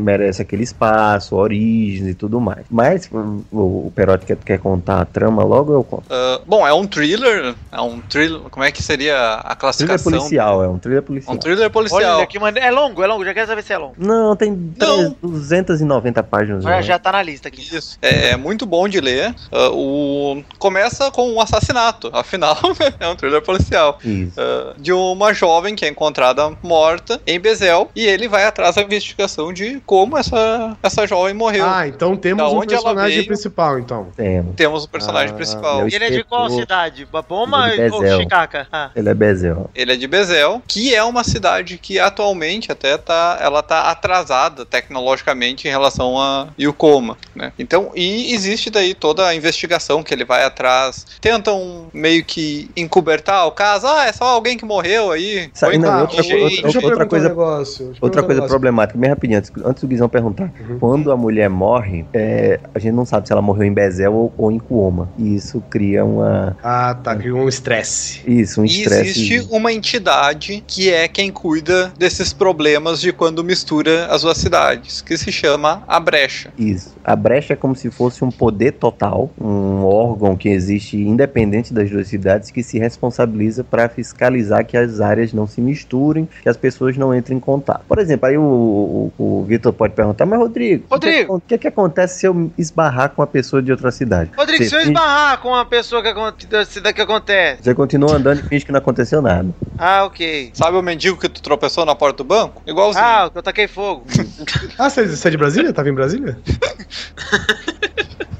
merece aquele espaço, origem e tudo mais. Mas o, o Perotti quer, quer contar a trama logo eu conto. Ah, bom, é um thriller. É um thriller. Como é que seria a classificação? policial, é um trilha É policial. um thriller policial. Olha que maneiro. É longo, é longo, já quero saber se é longo. Não, tem Não. 290 páginas. Já, né? já tá na lista aqui. Isso. É muito bom de ler. Ah, o... Começa com um assassinato. Afinal, é um thriller policial. Isso. Ah, de uma jovem que é encontrada morta em Bezel. E ele vai atrás da investigação de como essa, essa jovem morreu. Ah, então temos Da um personagem principal, então. Temos. Temos o personagem Ah, principal. E ele é de qual cidade? Baboma é ou Bezel. Chicaca? Ah. Ele é Bezel. Ele é de Bezel, que é uma cidade que atualmente até tá, ela tá atrasada tecnologicamente em relação a Yukoma, né? Então, e existe daí toda a investigação que ele vai atrás, tentam meio que encobertar o caso, ah, é só alguém que morreu aí. Sabe, não, outra- outra- outra perguntar coisa- um Outra um coisa negócio. problemática, bem rapidinho, antes, antes do Guizão perguntar. Uhum. Quando a mulher morre, é, a gente não sabe se ela morreu em Bezel ou, ou em Kuoma. E isso cria uma. Ah, tá, criou um estresse. Isso, um E estresse. existe uma entidade que é quem cuida desses problemas de quando mistura as duas cidades, que se chama a Brecha. Isso. A brecha é como se fosse um poder total, um órgão que existe independente das duas cidades que se responsabiliza para fiscalizar que as áreas não se misturem, que as pessoas não entrem em contato. Por exemplo, aí o, o, o Vitor pode perguntar, mas Rodrigo, Rodrigo. o que, o que, que acontece se eu esbarrar com uma pessoa de outra cidade? Rodrigo, Você se eu esbarrar com uma pessoa que, da cidade que acontece. Você continua andando e finge que não aconteceu nada. Ah, ok. Sabe o mendigo que tu tropeçou na porta do banco? Igualzinho. Ah, eu taquei fogo. Ah, você você é de Brasília? Tava em Brasília?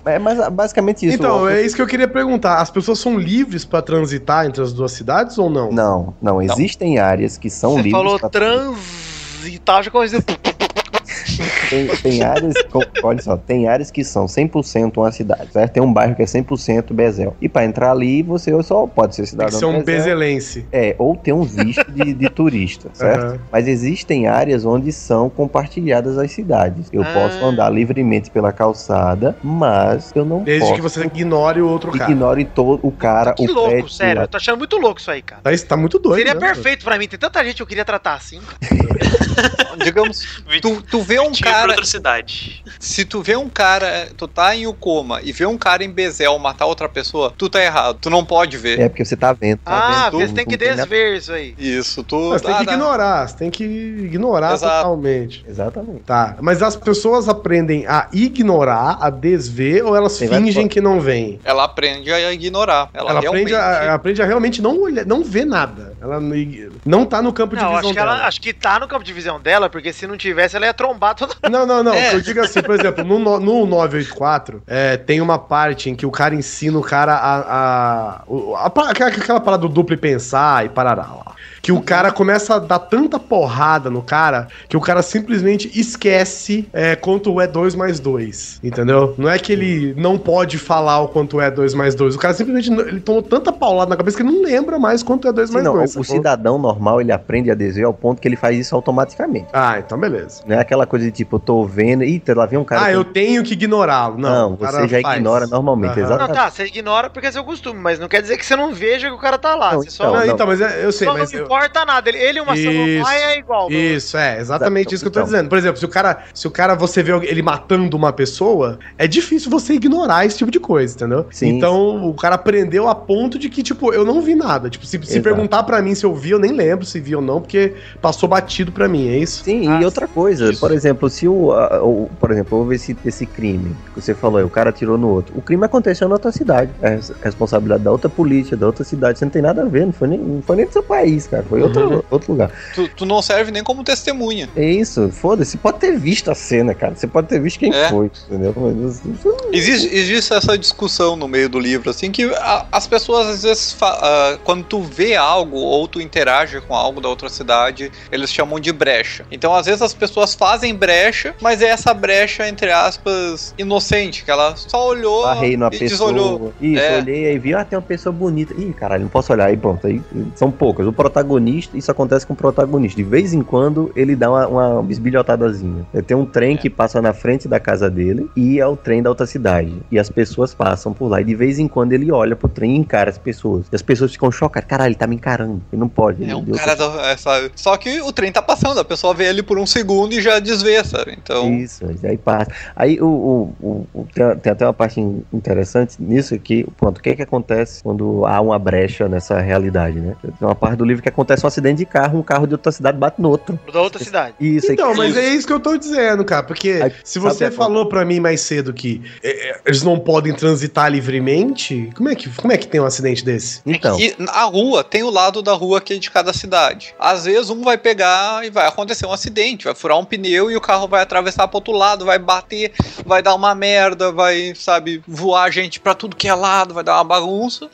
É, mas ah, basicamente isso. então, é isso que eu queria perguntar. As pessoas são livres pra transitar entre as duas cidades ou não? Não, não, existem áreas que são Você livres. falou pra- transitar, já coisa. Tem, tem áreas, olha só, tem áreas que são 100% uma cidade, certo? Tem um bairro que é 100% Bezel. E pra entrar ali, você só pode ser Tem cidadão que ser um Bezel. bezelense. É, ou ter um visto de, de turista, certo? Aham. Mas existem áreas onde são compartilhadas as cidades. Eu Ah. posso andar livremente pela calçada, mas eu não Desde posso. que você ignore o outro cara. Ignore todo o cara, Que o louco, prédio, sério. Eu tô achando muito louco isso aí, cara. Tá, isso tá muito doido. Seria né? perfeito pra mim. Tem tanta gente que eu queria tratar assim. Digamos, tu, tu vê um pra cara, outra cidade. se tu vê um cara, tu tá em Ukoma e vê um cara em Bezel matar outra pessoa, tu tá errado. Tu não pode ver. É porque você tá vendo. Tá Ah, vendo você tem que desver isso aí. Isso, tu. Mas tem ah, que tá. ignorar, você tem que ignorar Exato. totalmente. Exatamente. Tá, mas as pessoas aprendem a ignorar, a desver, ou elas Tem fingem que não veem? Ela aprende a ignorar. Ela, Ela, aprende, realmente- a, aprende a realmente não olhar, não ver nada. Ela não, tá no campo de Não, visão acho que, ela, dela. acho que tá no campo de visão dela, porque se não tivesse, ela ia trombar todo Não, não, não. É. Eu digo assim, por exemplo, no, no, no 984, é, tem uma parte em que o cara ensina o cara a. a, a, pa- aquela, parada do duplo pensar e parará lá. Que o cara começa a dar tanta porrada no cara que o cara simplesmente esquece é, quanto é 2 mais 2. Entendeu? Não é que ele não pode falar o quanto é 2 mais 2. O cara simplesmente ele tomou tanta paulada na cabeça que ele não lembra mais quanto é 2 Sim, mais não, 2. o cidadão normal, ele aprende a desver ao ponto que ele faz isso automaticamente. Ah, então beleza. Não é aquela coisa de tipo, eu tô vendo, eita, lá vem um cara. ah, que- eu tenho que ignorá-lo. Não, Não, o você já faz. ignora normalmente, Aham. exatamente. Não, tá, você ignora porque é seu costume, mas não quer dizer que você não veja que o cara tá lá. Não, você só então, não, Não, então, mas é- eu sei, só mas. não eu- importa nada. Ele, ele e uma samambaia é igual. Isso, é, exatamente Então, isso que eu tô então. dizendo. Por exemplo, se o cara, se o cara você vê ele matando uma pessoa, é difícil você ignorar esse tipo de coisa, entendeu? Sim. Então, o cara aprendeu a ponto de que, tipo, eu não vi nada. Tipo, se, se perguntar pra mim se eu vi, eu nem lembro se vi ou não, porque passou batido pra mim, é isso? Sim, Ah, e outra coisa, isso. por exemplo, se o, a- o- por exemplo, houve esse, esse crime que você falou, aí, o cara atirou no outro. O crime aconteceu na outra cidade. É res- responsabilidade da outra polícia, da outra cidade. Você não tem nada a ver, não foi nem, não foi nem do seu país, cara. Foi outro, Uhum. outro lugar. Tu, tu não serve nem como testemunha. É isso, foda-se. Você pode ter visto a cena, cara. Você pode ter visto quem É. foi, entendeu? Mas, Existe, existe essa discussão no meio do livro, assim, que a- as pessoas às vezes, ah, quando tu vê algo ou tu interage com algo da outra cidade, eles chamam de brecha. Então, às vezes as pessoas fazem brecha, mas é essa brecha, entre aspas, inocente, que ela só olhou Barrei numa e pessoa. desolhou. Isso, É. olhei aí vi, ah, tem uma pessoa bonita. Ih, caralho, não posso olhar. Aí pronto, aí são poucas. O protagonista, isso acontece com o protagonista. De vez em quando ele dá uma, uma bisbilhotadazinha. Tem um trem que passa na frente da casa dele e é o trem da outra cidade. E as pessoas passam por lá. E de vez em quando ele olha pro trem e encara as pessoas. E as pessoas ficam chocadas. Caralho, ele tá me encarando. Ele não pode. É ele um deu cara da, é, sabe? Só que o trem tá passando, a pessoa vê ele por um segundo e já desvê, sabe? Então. Isso, aí passa. Aí o, o- o- o- tem, tem até uma parte in- interessante nisso aqui. Pronto, o que é que acontece quando há uma brecha nessa realidade, né? Tem uma parte do livro que acontece um acidente de carro, um carro de outra cidade bate no outro. Da outra cidade. Isso, Então, aí, mas é isso que eu tô dizendo, cara. Porque Aí, se você a- falou pra mim mais cedo que é, é, eles não podem transitar livremente, como é que, como é que tem um acidente desse? então, E a rua tem o lado da rua que é de cada cidade. Às vezes um vai pegar e vai acontecer um acidente, vai furar um pneu e o carro vai atravessar pro outro lado, vai bater, vai dar uma merda, vai, sabe, voar gente pra tudo que é lado, vai dar uma bagunça.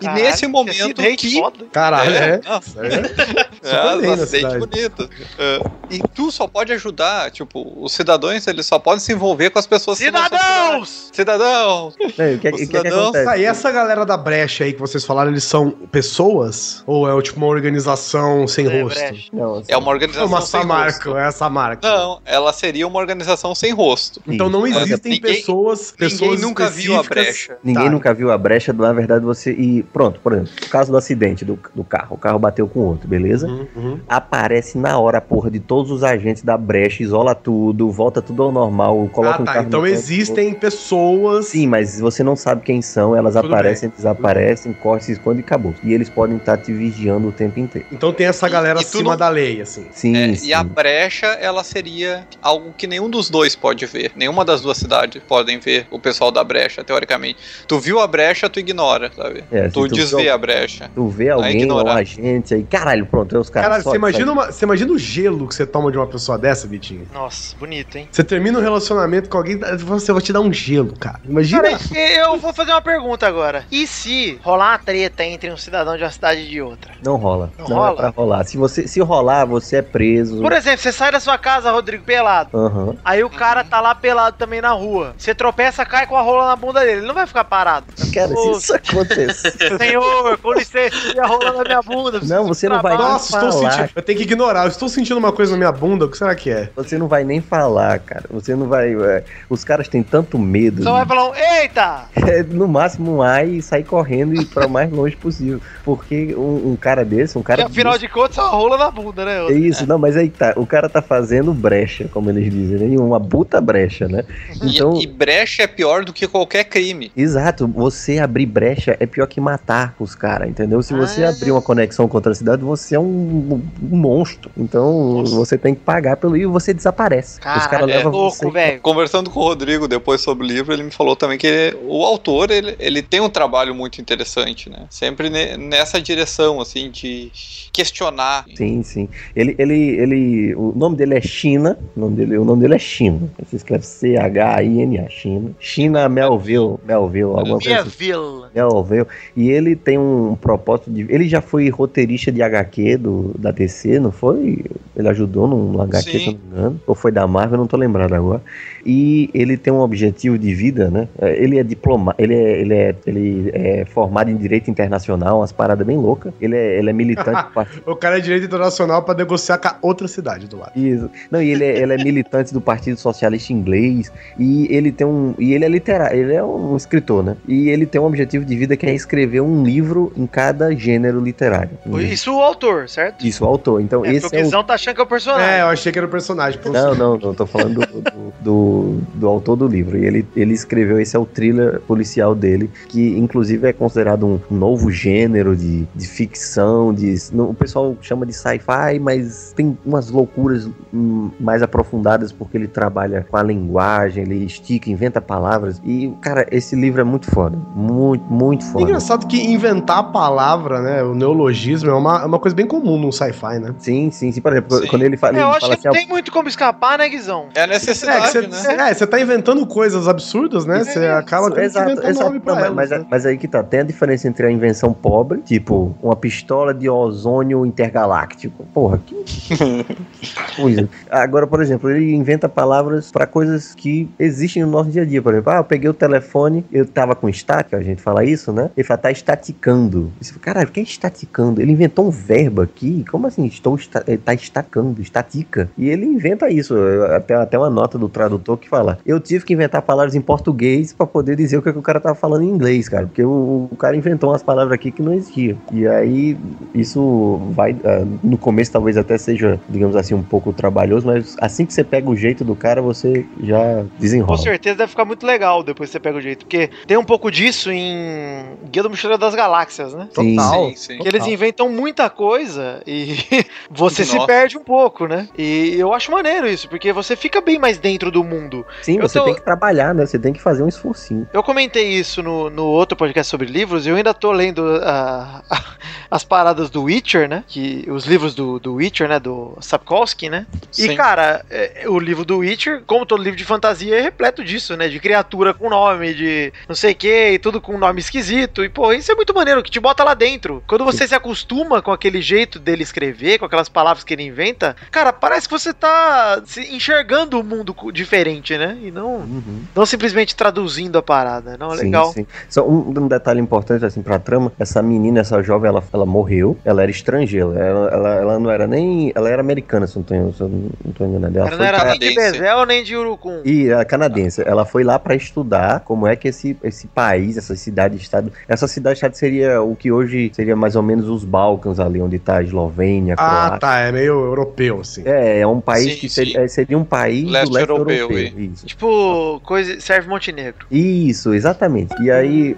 E Caralho, nesse que momento que foda. Caralho, É, é. Aí é- É, acidente bonito. É. E tu só pode ajudar, tipo, os cidadãos, eles só podem se envolver com as pessoas Cidadãos! Cidadãos! o que, o que, que cidadão acontece? Tá, e essa galera da brecha aí que vocês falaram, eles são pessoas? Ou é tipo uma organização sem É, rosto? brecha. Não, assim, É uma É organização uma sem Samarco, rosto. é essa marca. Não, ela seria uma organização sem rosto. Então não existem Ninguém- pessoas, pessoas Ninguém nunca viu a brecha. Ninguém Tá. nunca viu a brecha, na verdade você. E pronto, por exemplo, o caso do acidente do, do carro. O carro bateu com o outro, beleza? Uhum, uhum. Aparece na hora a porra de todos os agentes da brecha, isola tudo, volta tudo ao normal, coloca Ah, um tá. carro Então existem pessoas. Sim, mas você não sabe quem são, elas Tudo aparecem, desaparecem, correm, se escondem e acabou. E eles podem estar te vigiando o tempo inteiro. Então tem essa E- galera e tu acima não- da lei, assim. Sim, É, sim. e a brecha, ela seria algo que nenhum dos dois pode ver. Nenhuma das duas cidades podem ver o pessoal da brecha, teoricamente. Tu viu a brecha, tu ignora, sabe? É, Tu tu desvê vê- a brecha. Tu vê alguém, um ignorar. agente aí, caralho, pronto, aí os caras. Cara, só- você imagina, uma, você imagina o gelo que você toma de uma pessoa dessa, Vitinho? Nossa, bonito, hein? Você termina um relacionamento com alguém, você vai te dar um gelo, cara. Imagina. Cara, eu vou fazer uma pergunta agora. E se rolar uma treta entre um cidadão de uma cidade e de outra? Não rola. Não Não, rola? é pra rolar. Se, você, se rolar, você é preso. Por exemplo, você sai da sua casa, Rodrigo, pelado. Aham. Aí o cara tá lá pelado também na rua. Você tropeça, cai com a rola na bunda dele. Ele não vai ficar parado. Cara, se isso acontecer. Senhor, com licença, a rola na minha bunda. Não, você não vai nem Nossa, estou falar. sentindo. Eu tenho que ignorar. Eu estou sentindo uma coisa na minha bunda. O que será que é? Você não vai nem falar, cara. Você não vai. é, os caras têm tanto medo. Só vai falar um, eita! É, no máximo um ai e sair correndo e ir pra o mais longe possível. Porque um, um cara desse, um Que cara. afinal de contas uma rola na bunda, né? É isso, não, mas aí tá. O cara tá fazendo brecha, como eles dizem, né? E uma puta brecha, né? E- Então. E, brecha é pior do que qualquer crime. Exato, você abrir brecha é pior que matar os caras, entendeu? Se você Ah. abrir uma conexão com outra cidade, você é um, um monstro. Então você tem que pagar pelo e você desaparece. os Caralho, caras é levam louco, você. velho. Conversando com o Rodrigo depois sobre o livro, ele me falou também que ele- o autor ele, ele tem um trabalho muito interessante, né? Sempre ne- nessa direção, assim, de questionar. Sim, sim. Ele, ele, ele, o nome dele é China. O nome dele, o nome dele é China. Se escreve C-H-I-N-A, China. China Melville, Melville, alguma coisa Minha assim. vila. Melville. E ele tem um propósito de. Ele já foi roteirista de HQ do, da DC, não foi? Ele ajudou num HQ, Sim. se não me engano. Ou foi da Marvel, não tô lembrado agora. E ele tem um objetivo de vida, né? É, Ele é diploma, ele é, ele é, ele é formado em direito internacional, umas paradas bem loucas. Ele é, ele é militante. O cara é direito internacional pra negociar com a outra cidade do lado. Isso. Não, e ele é, ele é militante do Partido Socialista Inglês e ele tem um e ele é literário, ele é um escritor, né? E ele tem um objetivo de vida que é escrever um livro em cada gênero literário. Isso o autor, certo? Isso, o autor. Então É, esse é o o Guizão tá achando que é o personagem. É, eu achei que era o personagem. pô. não, não, não, tô falando do, do, do, do autor do livro. E ele, ele escreveu, esse é o thriller policial dele, que inclusive é considerado um novo gênero de, de ficção, de. não, o pessoal chama de sci-fi, mas tem umas loucuras hum, mais aprofundadas porque ele trabalha com a linguagem, ele estica, inventa palavras. E, cara, esse livro é muito foda. Muito, muito É foda. engraçado que inventar a palavra, né? O neologismo é uma, é uma coisa bem comum no sci-fi, né? Sim, sim, sim. Por exemplo, Sim. quando ele fala. É, eu ele acho fala que não assim, tem muito como escapar, né, Guizão? É a É, necessidade, você, né? é, você tá inventando coisas absurdas, né? Você acaba tendo Exato, que inventar exato. nome pra Não, elas, mas, né? mas aí que tá, tem a diferença entre a invenção pobre, tipo, uma pistola de ozônio intergaláctico. Porra, que coisa. Agora, por exemplo, ele inventa palavras pra coisas que existem no nosso dia a dia. Por exemplo, ah, eu peguei o telefone, eu tava com estática, a gente fala isso, né? Ele fala, tá estaticando. Você fala, caralho, o que é estaticando? Ele inventou um verbo aqui, como assim? Estou esta ele tá estacando, estatica. E ele inventa isso. Até, até uma nota do tradutor que fala, eu tive que inventar palavras em português pra poder dizer o que, que o cara tava falando em inglês, cara. Porque o, o cara inventou umas palavras aqui que não existiam. E aí, isso vai. ah, no começo talvez até seja, digamos assim, um pouco trabalhoso, mas assim que você pega o jeito do cara, você já Com desenrola. certeza deve ficar muito legal depois que você pega o jeito. Porque tem um pouco disso em Guia do Mochileiro das Galáxias, né? Sim. Total. Sim, sim. Que eles inventam muita coisa e você se Nossa. perde um pouco, né? E eu acho maneiro isso, porque você fica bem mais dentro do mundo. Sim, Eu você tô- tem que trabalhar, né? Você tem que fazer um esforcinho. Eu comentei isso no, no outro podcast sobre livros, e eu ainda tô lendo ah, as paradas do Witcher, né? Que, os livros do, do Witcher, né? Do Sapkowski, né? E, Sim. cara, é, o livro do Witcher, como todo livro de fantasia, é repleto disso, né? De criatura com nome, de não sei o que, e tudo com nome esquisito. E, pô, isso é muito maneiro, que te bota lá dentro. Quando você se acostuma com aquele jeito dele escrever, com aquelas palavras que ele inventa, cara, parece que você tá se enxergando o mundo co- diferente, né? E não, Uhum. não simplesmente traduzindo a parada. Não, é Sim, legal. sim. Só um, um detalhe importante assim pra trama, essa menina, essa jovem, ela, ela morreu, ela era estrangeira, ela, ela, ela não era nem, ela era americana, se eu não tô, se eu não tô enganado. Ela Ela não era nem de. Bezel nem de Urucum. E a canadense, ela foi lá pra estudar como é que esse, esse país, essa cidade-estado. Essa cidade-estado seria o que hoje seria mais ou menos os Balcãs ali, onde tá a Eslovênia, a Ah, Croácia. tá. É meio europeu, assim. É, é um país Sim, que sim. seria, é, seria um país Leste do leste europeu, europeu. Isso. Tipo, coisa, serve Montenegro. Isso, exatamente. E aí,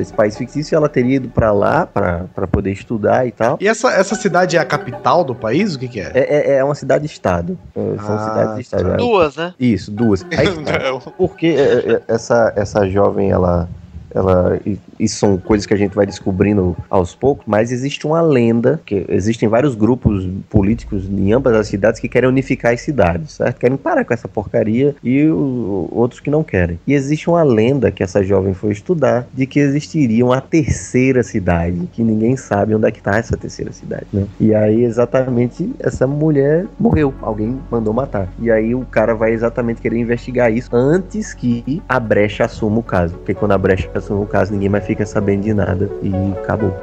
esse país fictício, ela teria ido pra lá pra pra poder estudar e tal. E essa, essa cidade é a capital do país? O que que é? É, é, é uma cidade-estado. É, São Ah, cidades-estado. tá. É, Duas, né? Isso, duas. Aí, Não. porque é, é, essa, essa jovem, ela, ela, e, e são coisas que a gente vai descobrindo aos poucos, mas existe uma lenda, que existem vários grupos políticos em ambas as cidades que querem unificar as cidades, certo? Querem parar com essa porcaria e o- outros que não querem. E existe uma lenda que essa jovem foi estudar de que existiria uma terceira cidade, que ninguém sabe onde é que tá essa terceira cidade, né? E aí exatamente essa mulher morreu, alguém mandou matar. E aí o cara vai exatamente querer investigar isso antes que a brecha assuma o caso, porque quando a brecha assuma o caso, ninguém mais fica sabendo de nada e acabou.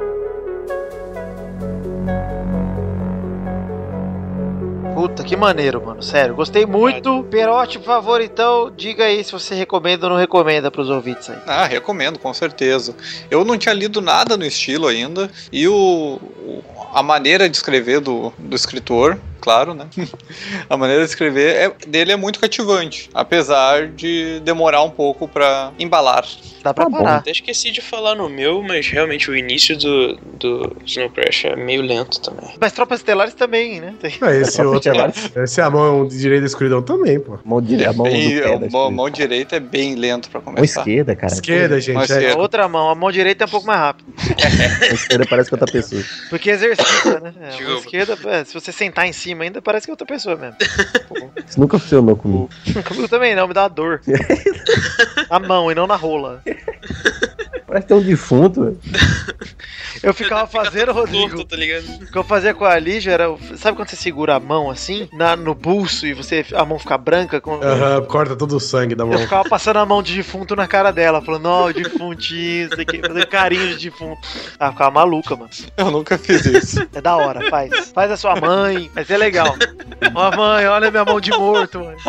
Puta, que maneiro, mano. Sério, gostei muito. Perote, por favor, então, diga aí se você recomenda ou não recomenda pros ouvintes aí. Ah, recomendo, com certeza. Eu não tinha lido nada no estilo ainda. E o, o- a maneira de escrever do, do escritor, claro, né? a maneira de escrever é- dele é muito cativante. Apesar de demorar um pouco pra embalar. Dá pra Tá bom. parar. Até esqueci de falar no meu, mas realmente o início do, do Snow Crash é meio lento também. Mas Tropas Estelares também, né? Tem- Ah, esse outro. Estelares. Esse é a mão direita da escuridão também, pô. Mão, dire... a mão, do Bem- pé a mão, esquerda. mão direita é bem lento pra Mão começar. esquerda, cara. Esquerda, gente. Mas é. é. A outra mão, a mão direita é um pouco mais rápida. Mão esquerda parece que outra pessoa. Porque exercita, né? É, a mão esquerda, é, se você sentar em cima ainda, parece que é outra pessoa mesmo. Isso nunca funcionou comigo. Comigo também não, me dá uma dor. Na mão e não na rola. Parece ter um defunto. velho. Eu ficava fazendo, Rodrigo. Torto, tá ligado? O que eu fazia com a Lígia era. Sabe quando você segura a mão assim, na, no pulso, e você a mão fica branca? Com, Aham, corta todo o sangue da Eu mão. ficava passando a mão de defunto na cara dela, falando, ó, defuntinho, isso daqui, fazendo carinho de defunto. Ela ficava maluca, mano. Eu nunca fiz isso. É da hora, faz. Faz a sua mãe, vai ser legal. Ó, mãe, olha minha mão de morto, mano.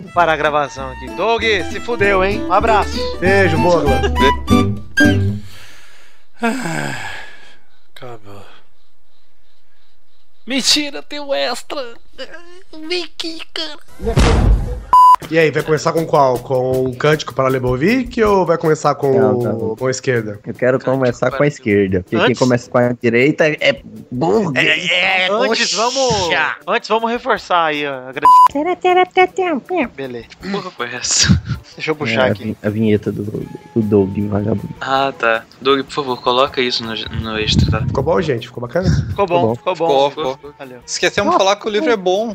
Vou parar a gravação aqui. Doug, se fudeu, hein? Um abraço. Beijo, Bogla. Acabou. Mentira, tem o extra. Vem aqui, cara. E aí, vai começar com qual? Com o Cântico para Lebovic ou vai começar com, Não, não. com a esquerda? Eu quero começar com a esquerda. Porque quem Antes- começa com a direita é burguês. É, Antes vamos. Antes vamos reforçar aí, ó. Beleza. Que porra foi essa? Deixa eu puxar É, aqui. A vinheta do, do Doug Vagabundo. Ah, tá. Doug, por favor, coloca isso no, no extra, tá? Ficou bom, gente? Ficou bacana? Ficou bom, bom. ficou bom. Ficou, ficou. Valeu. Esquecemos de falar que o livro é bom.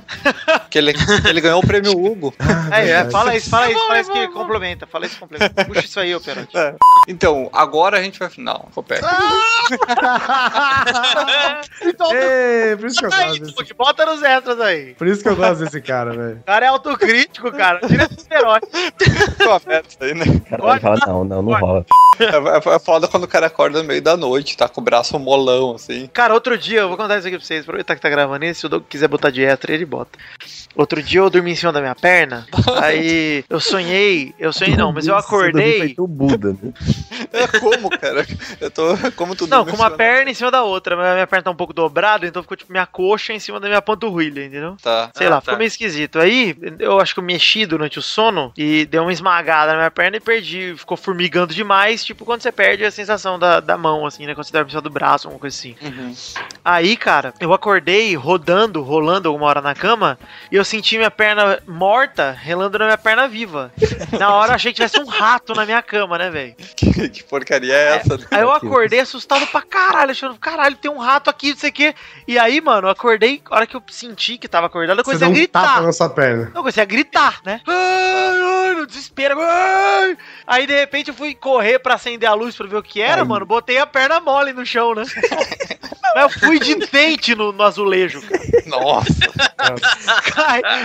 Que ele, que ele ganhou o prêmio Hugo. É, é, fala isso, fala isso, fala isso que complementa. Fala isso que complementa. Puxa isso aí, ô Perote. Então, agora a gente vai. Não, ficou perto. Então, Ei, por isso que eu aí, gosto desse, Doug, bota nos extras aí. por isso que eu gosto desse cara, velho. O cara é autocrítico, cara. Ficou perto isso aí, né? O cara vai falar, não, não, não rola. É, é foda quando o cara acorda no meio da noite, tá com o braço molão, assim. Cara, outro dia, eu vou contar isso aqui pra vocês. Aproveitar que tá gravando isso, se o Doug quiser botar de extra, ele bota. Outro dia eu dormi em cima da minha perna, aí eu sonhei, eu sonhei não, mas eu Você acordei. feito o Buda, né? É como, cara? Eu tô. Como tu Não, com uma perna em cima da outra, mas a minha perna tá um pouco dobrada, então ficou tipo minha coxa em cima da minha panturrilha, entendeu? Tá. Sei Ah, lá, tá. ficou meio esquisito. Aí, eu acho que eu mexi durante o sono e deu uma esmagada na minha perna e perdi. Ficou formigando demais, tipo quando você perde a sensação da, da mão, assim, né? Quando você dorme em cima do braço, alguma coisa assim. Uhum. Aí, cara, eu acordei rodando, rolando alguma hora na cama e eu senti minha perna morta relando na minha perna viva. Na hora eu achei que tivesse um rato na minha cama, né, velho? Que, que porcaria é essa? né? Aí eu acordei assustado pra caralho, achando, caralho, tem um rato aqui, não sei o quê. E aí, mano, eu acordei, a hora que eu senti que tava acordado, eu Você comecei dá a um tapa gritar. na sua perna. Eu comecei a gritar, né? Ai, ai, no desespero. Ai. Aí, de repente, eu fui correr pra acender a luz pra ver o que era, Ai. mano. Botei a perna mole no chão, né? Mas eu fui de frente no, no azulejo, cara. Nossa.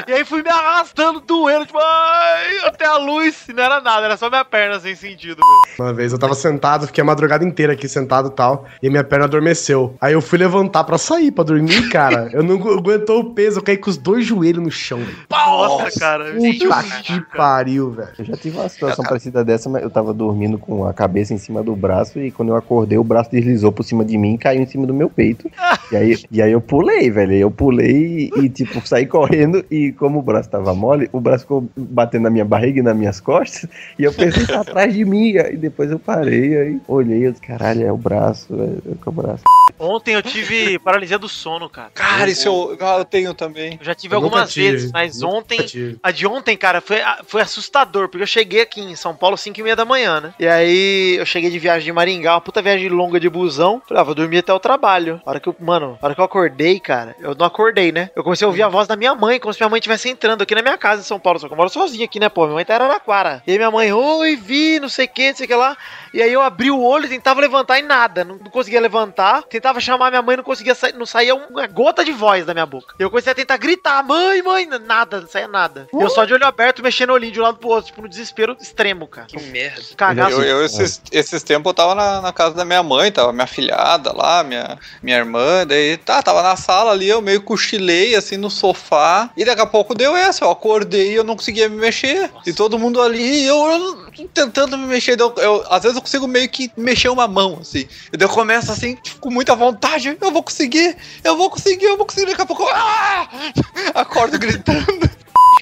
E aí fui me arrastando, doendo, tipo, ai, até a luz. E não era nada, era só minha perna sem sentido, velho. Uma vez eu tava sentado, fiquei a madrugada inteira aqui sentado e tal, e minha perna adormeceu. Aí eu fui levantar pra sair, pra dormir, cara. Eu não agu- aguentou o peso, eu caí com os dois joelhos no chão. velho. Nossa, cara. Puta que pariu, velho. Eu já tive uma situação parecida dessa, mas eu tava dormindo com a cabeça em cima do braço e quando eu acordei, o braço deslizou por cima de mim e caiu em cima do meu peito. E aí, e aí eu pulei, velho. Eu pulei pulei e, tipo, saí correndo e como o braço tava mole, o braço ficou batendo na minha barriga e nas minhas costas e eu pensei que tá atrás de mim. Aí depois eu parei, aí olhei, eu disse, caralho, é o braço, é, é o braço. Ontem eu tive paralisia do sono, cara. Cara, isso eu, eu tenho também. Eu já tive Eu algumas tive, vezes, mas ontem. tive. A de ontem, cara, foi, foi assustador, porque eu cheguei aqui em São Paulo às 5 e meia da manhã, né? E aí eu cheguei de viagem de Maringá, uma puta viagem longa de busão. Falei, ah, vou dormir até o trabalho. A hora que eu, mano, a hora que eu acordei, cara, eu não acordei, né? Eu comecei a ouvir a voz da minha mãe, como se minha mãe estivesse entrando aqui na minha casa em São Paulo. Só que eu moro sozinho aqui, né, pô? Minha mãe tá em Araraquara. E aí minha mãe, oi, vi, não sei o que, não sei o que lá. E aí eu abri o olho, tentava levantar e nada. Não, não conseguia levantar. Tentava chamar minha mãe, não conseguia sair, não saía uma gota de voz da minha boca. Eu comecei a tentar gritar, mãe, mãe, nada, não saía nada. E eu só de olho aberto, mexendo o olhinho de um lado pro outro, tipo, no desespero extremo, cara. Que merda. Cagaço. Eu, eu esses, esses tempos eu tava na, na casa da minha mãe, tava minha filhada lá, minha, minha irmã, daí tá, tava na sala ali, eu meio cochilei assim no sofá, e daqui a pouco deu essa, eu acordei e eu não conseguia me mexer. E todo mundo ali, eu, eu tentando me mexer, eu, eu- às vezes eu consigo meio que mexer uma mão, assim. E daí eu começo assim, tipo, com muita vontade, eu vou conseguir, eu vou conseguir, eu vou conseguir, daqui a pouco, eu, ah! acordo gritando.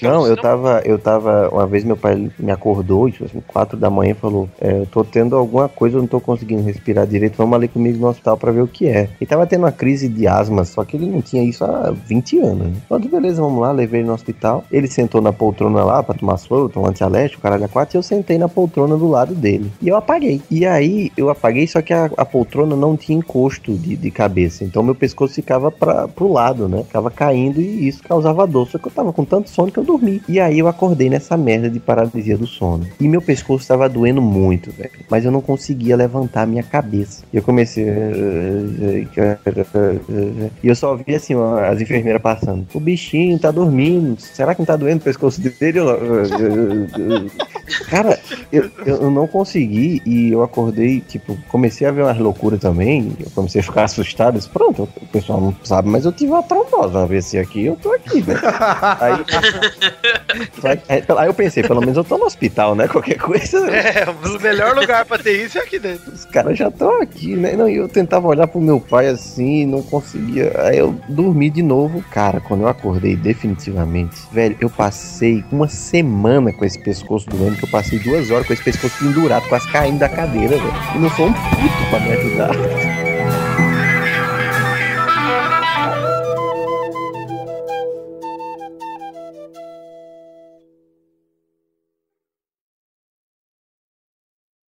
Não, eu tava, eu tava, uma vez meu pai me acordou, tipo assim, quatro da manhã e falou, é, eu tô tendo alguma coisa, eu não tô conseguindo respirar direito, vamos ali comigo no hospital pra ver o que é. E tava tendo uma crise de asma, só que ele não tinha isso há 20 anos. Né? Então, que beleza, vamos lá, levei ele no hospital. Ele sentou na poltrona lá pra tomar soro, tomar antialérgico, caralho a quatro, e eu sentei na poltrona do lado dele. E eu apaguei. E aí, eu apaguei, só que a, a poltrona não tinha encosto de, de cabeça, então meu pescoço ficava pra, pro lado, né? Ficava caindo e isso causava dor. Só que eu tava com tanto sono que eu dormi. E aí eu acordei nessa merda de paralisia do sono. E meu pescoço tava doendo muito, velho. Mas eu não conseguia levantar minha cabeça. E eu comecei. E eu só vi assim, as enfermeiras passando. O bichinho tá dormindo. Será que não tá doendo o pescoço dele? Cara, eu, eu não consegui e eu acordei, tipo, comecei a ver umas loucuras também. Eu comecei a ficar assustado. Disse, Pronto, o pessoal não sabe, mas eu tive uma trombose uma vez aqui, eu tô aqui, né? Aí, aí eu pensei, pelo menos eu tô no hospital, né? Qualquer coisa, É, o melhor lugar pra ter isso é aqui dentro. os caras já estão aqui, né? Não, e eu tentava olhar pro meu pai assim, não conseguia. Aí eu dormi de novo. Cara, quando eu acordei definitivamente, velho, eu passei uma semana com esse pescoço doendo, que eu passei duas horas com esse pescoço pendurado, quase caindo da cadeira, velho. E não foi um puto pra me ajudar.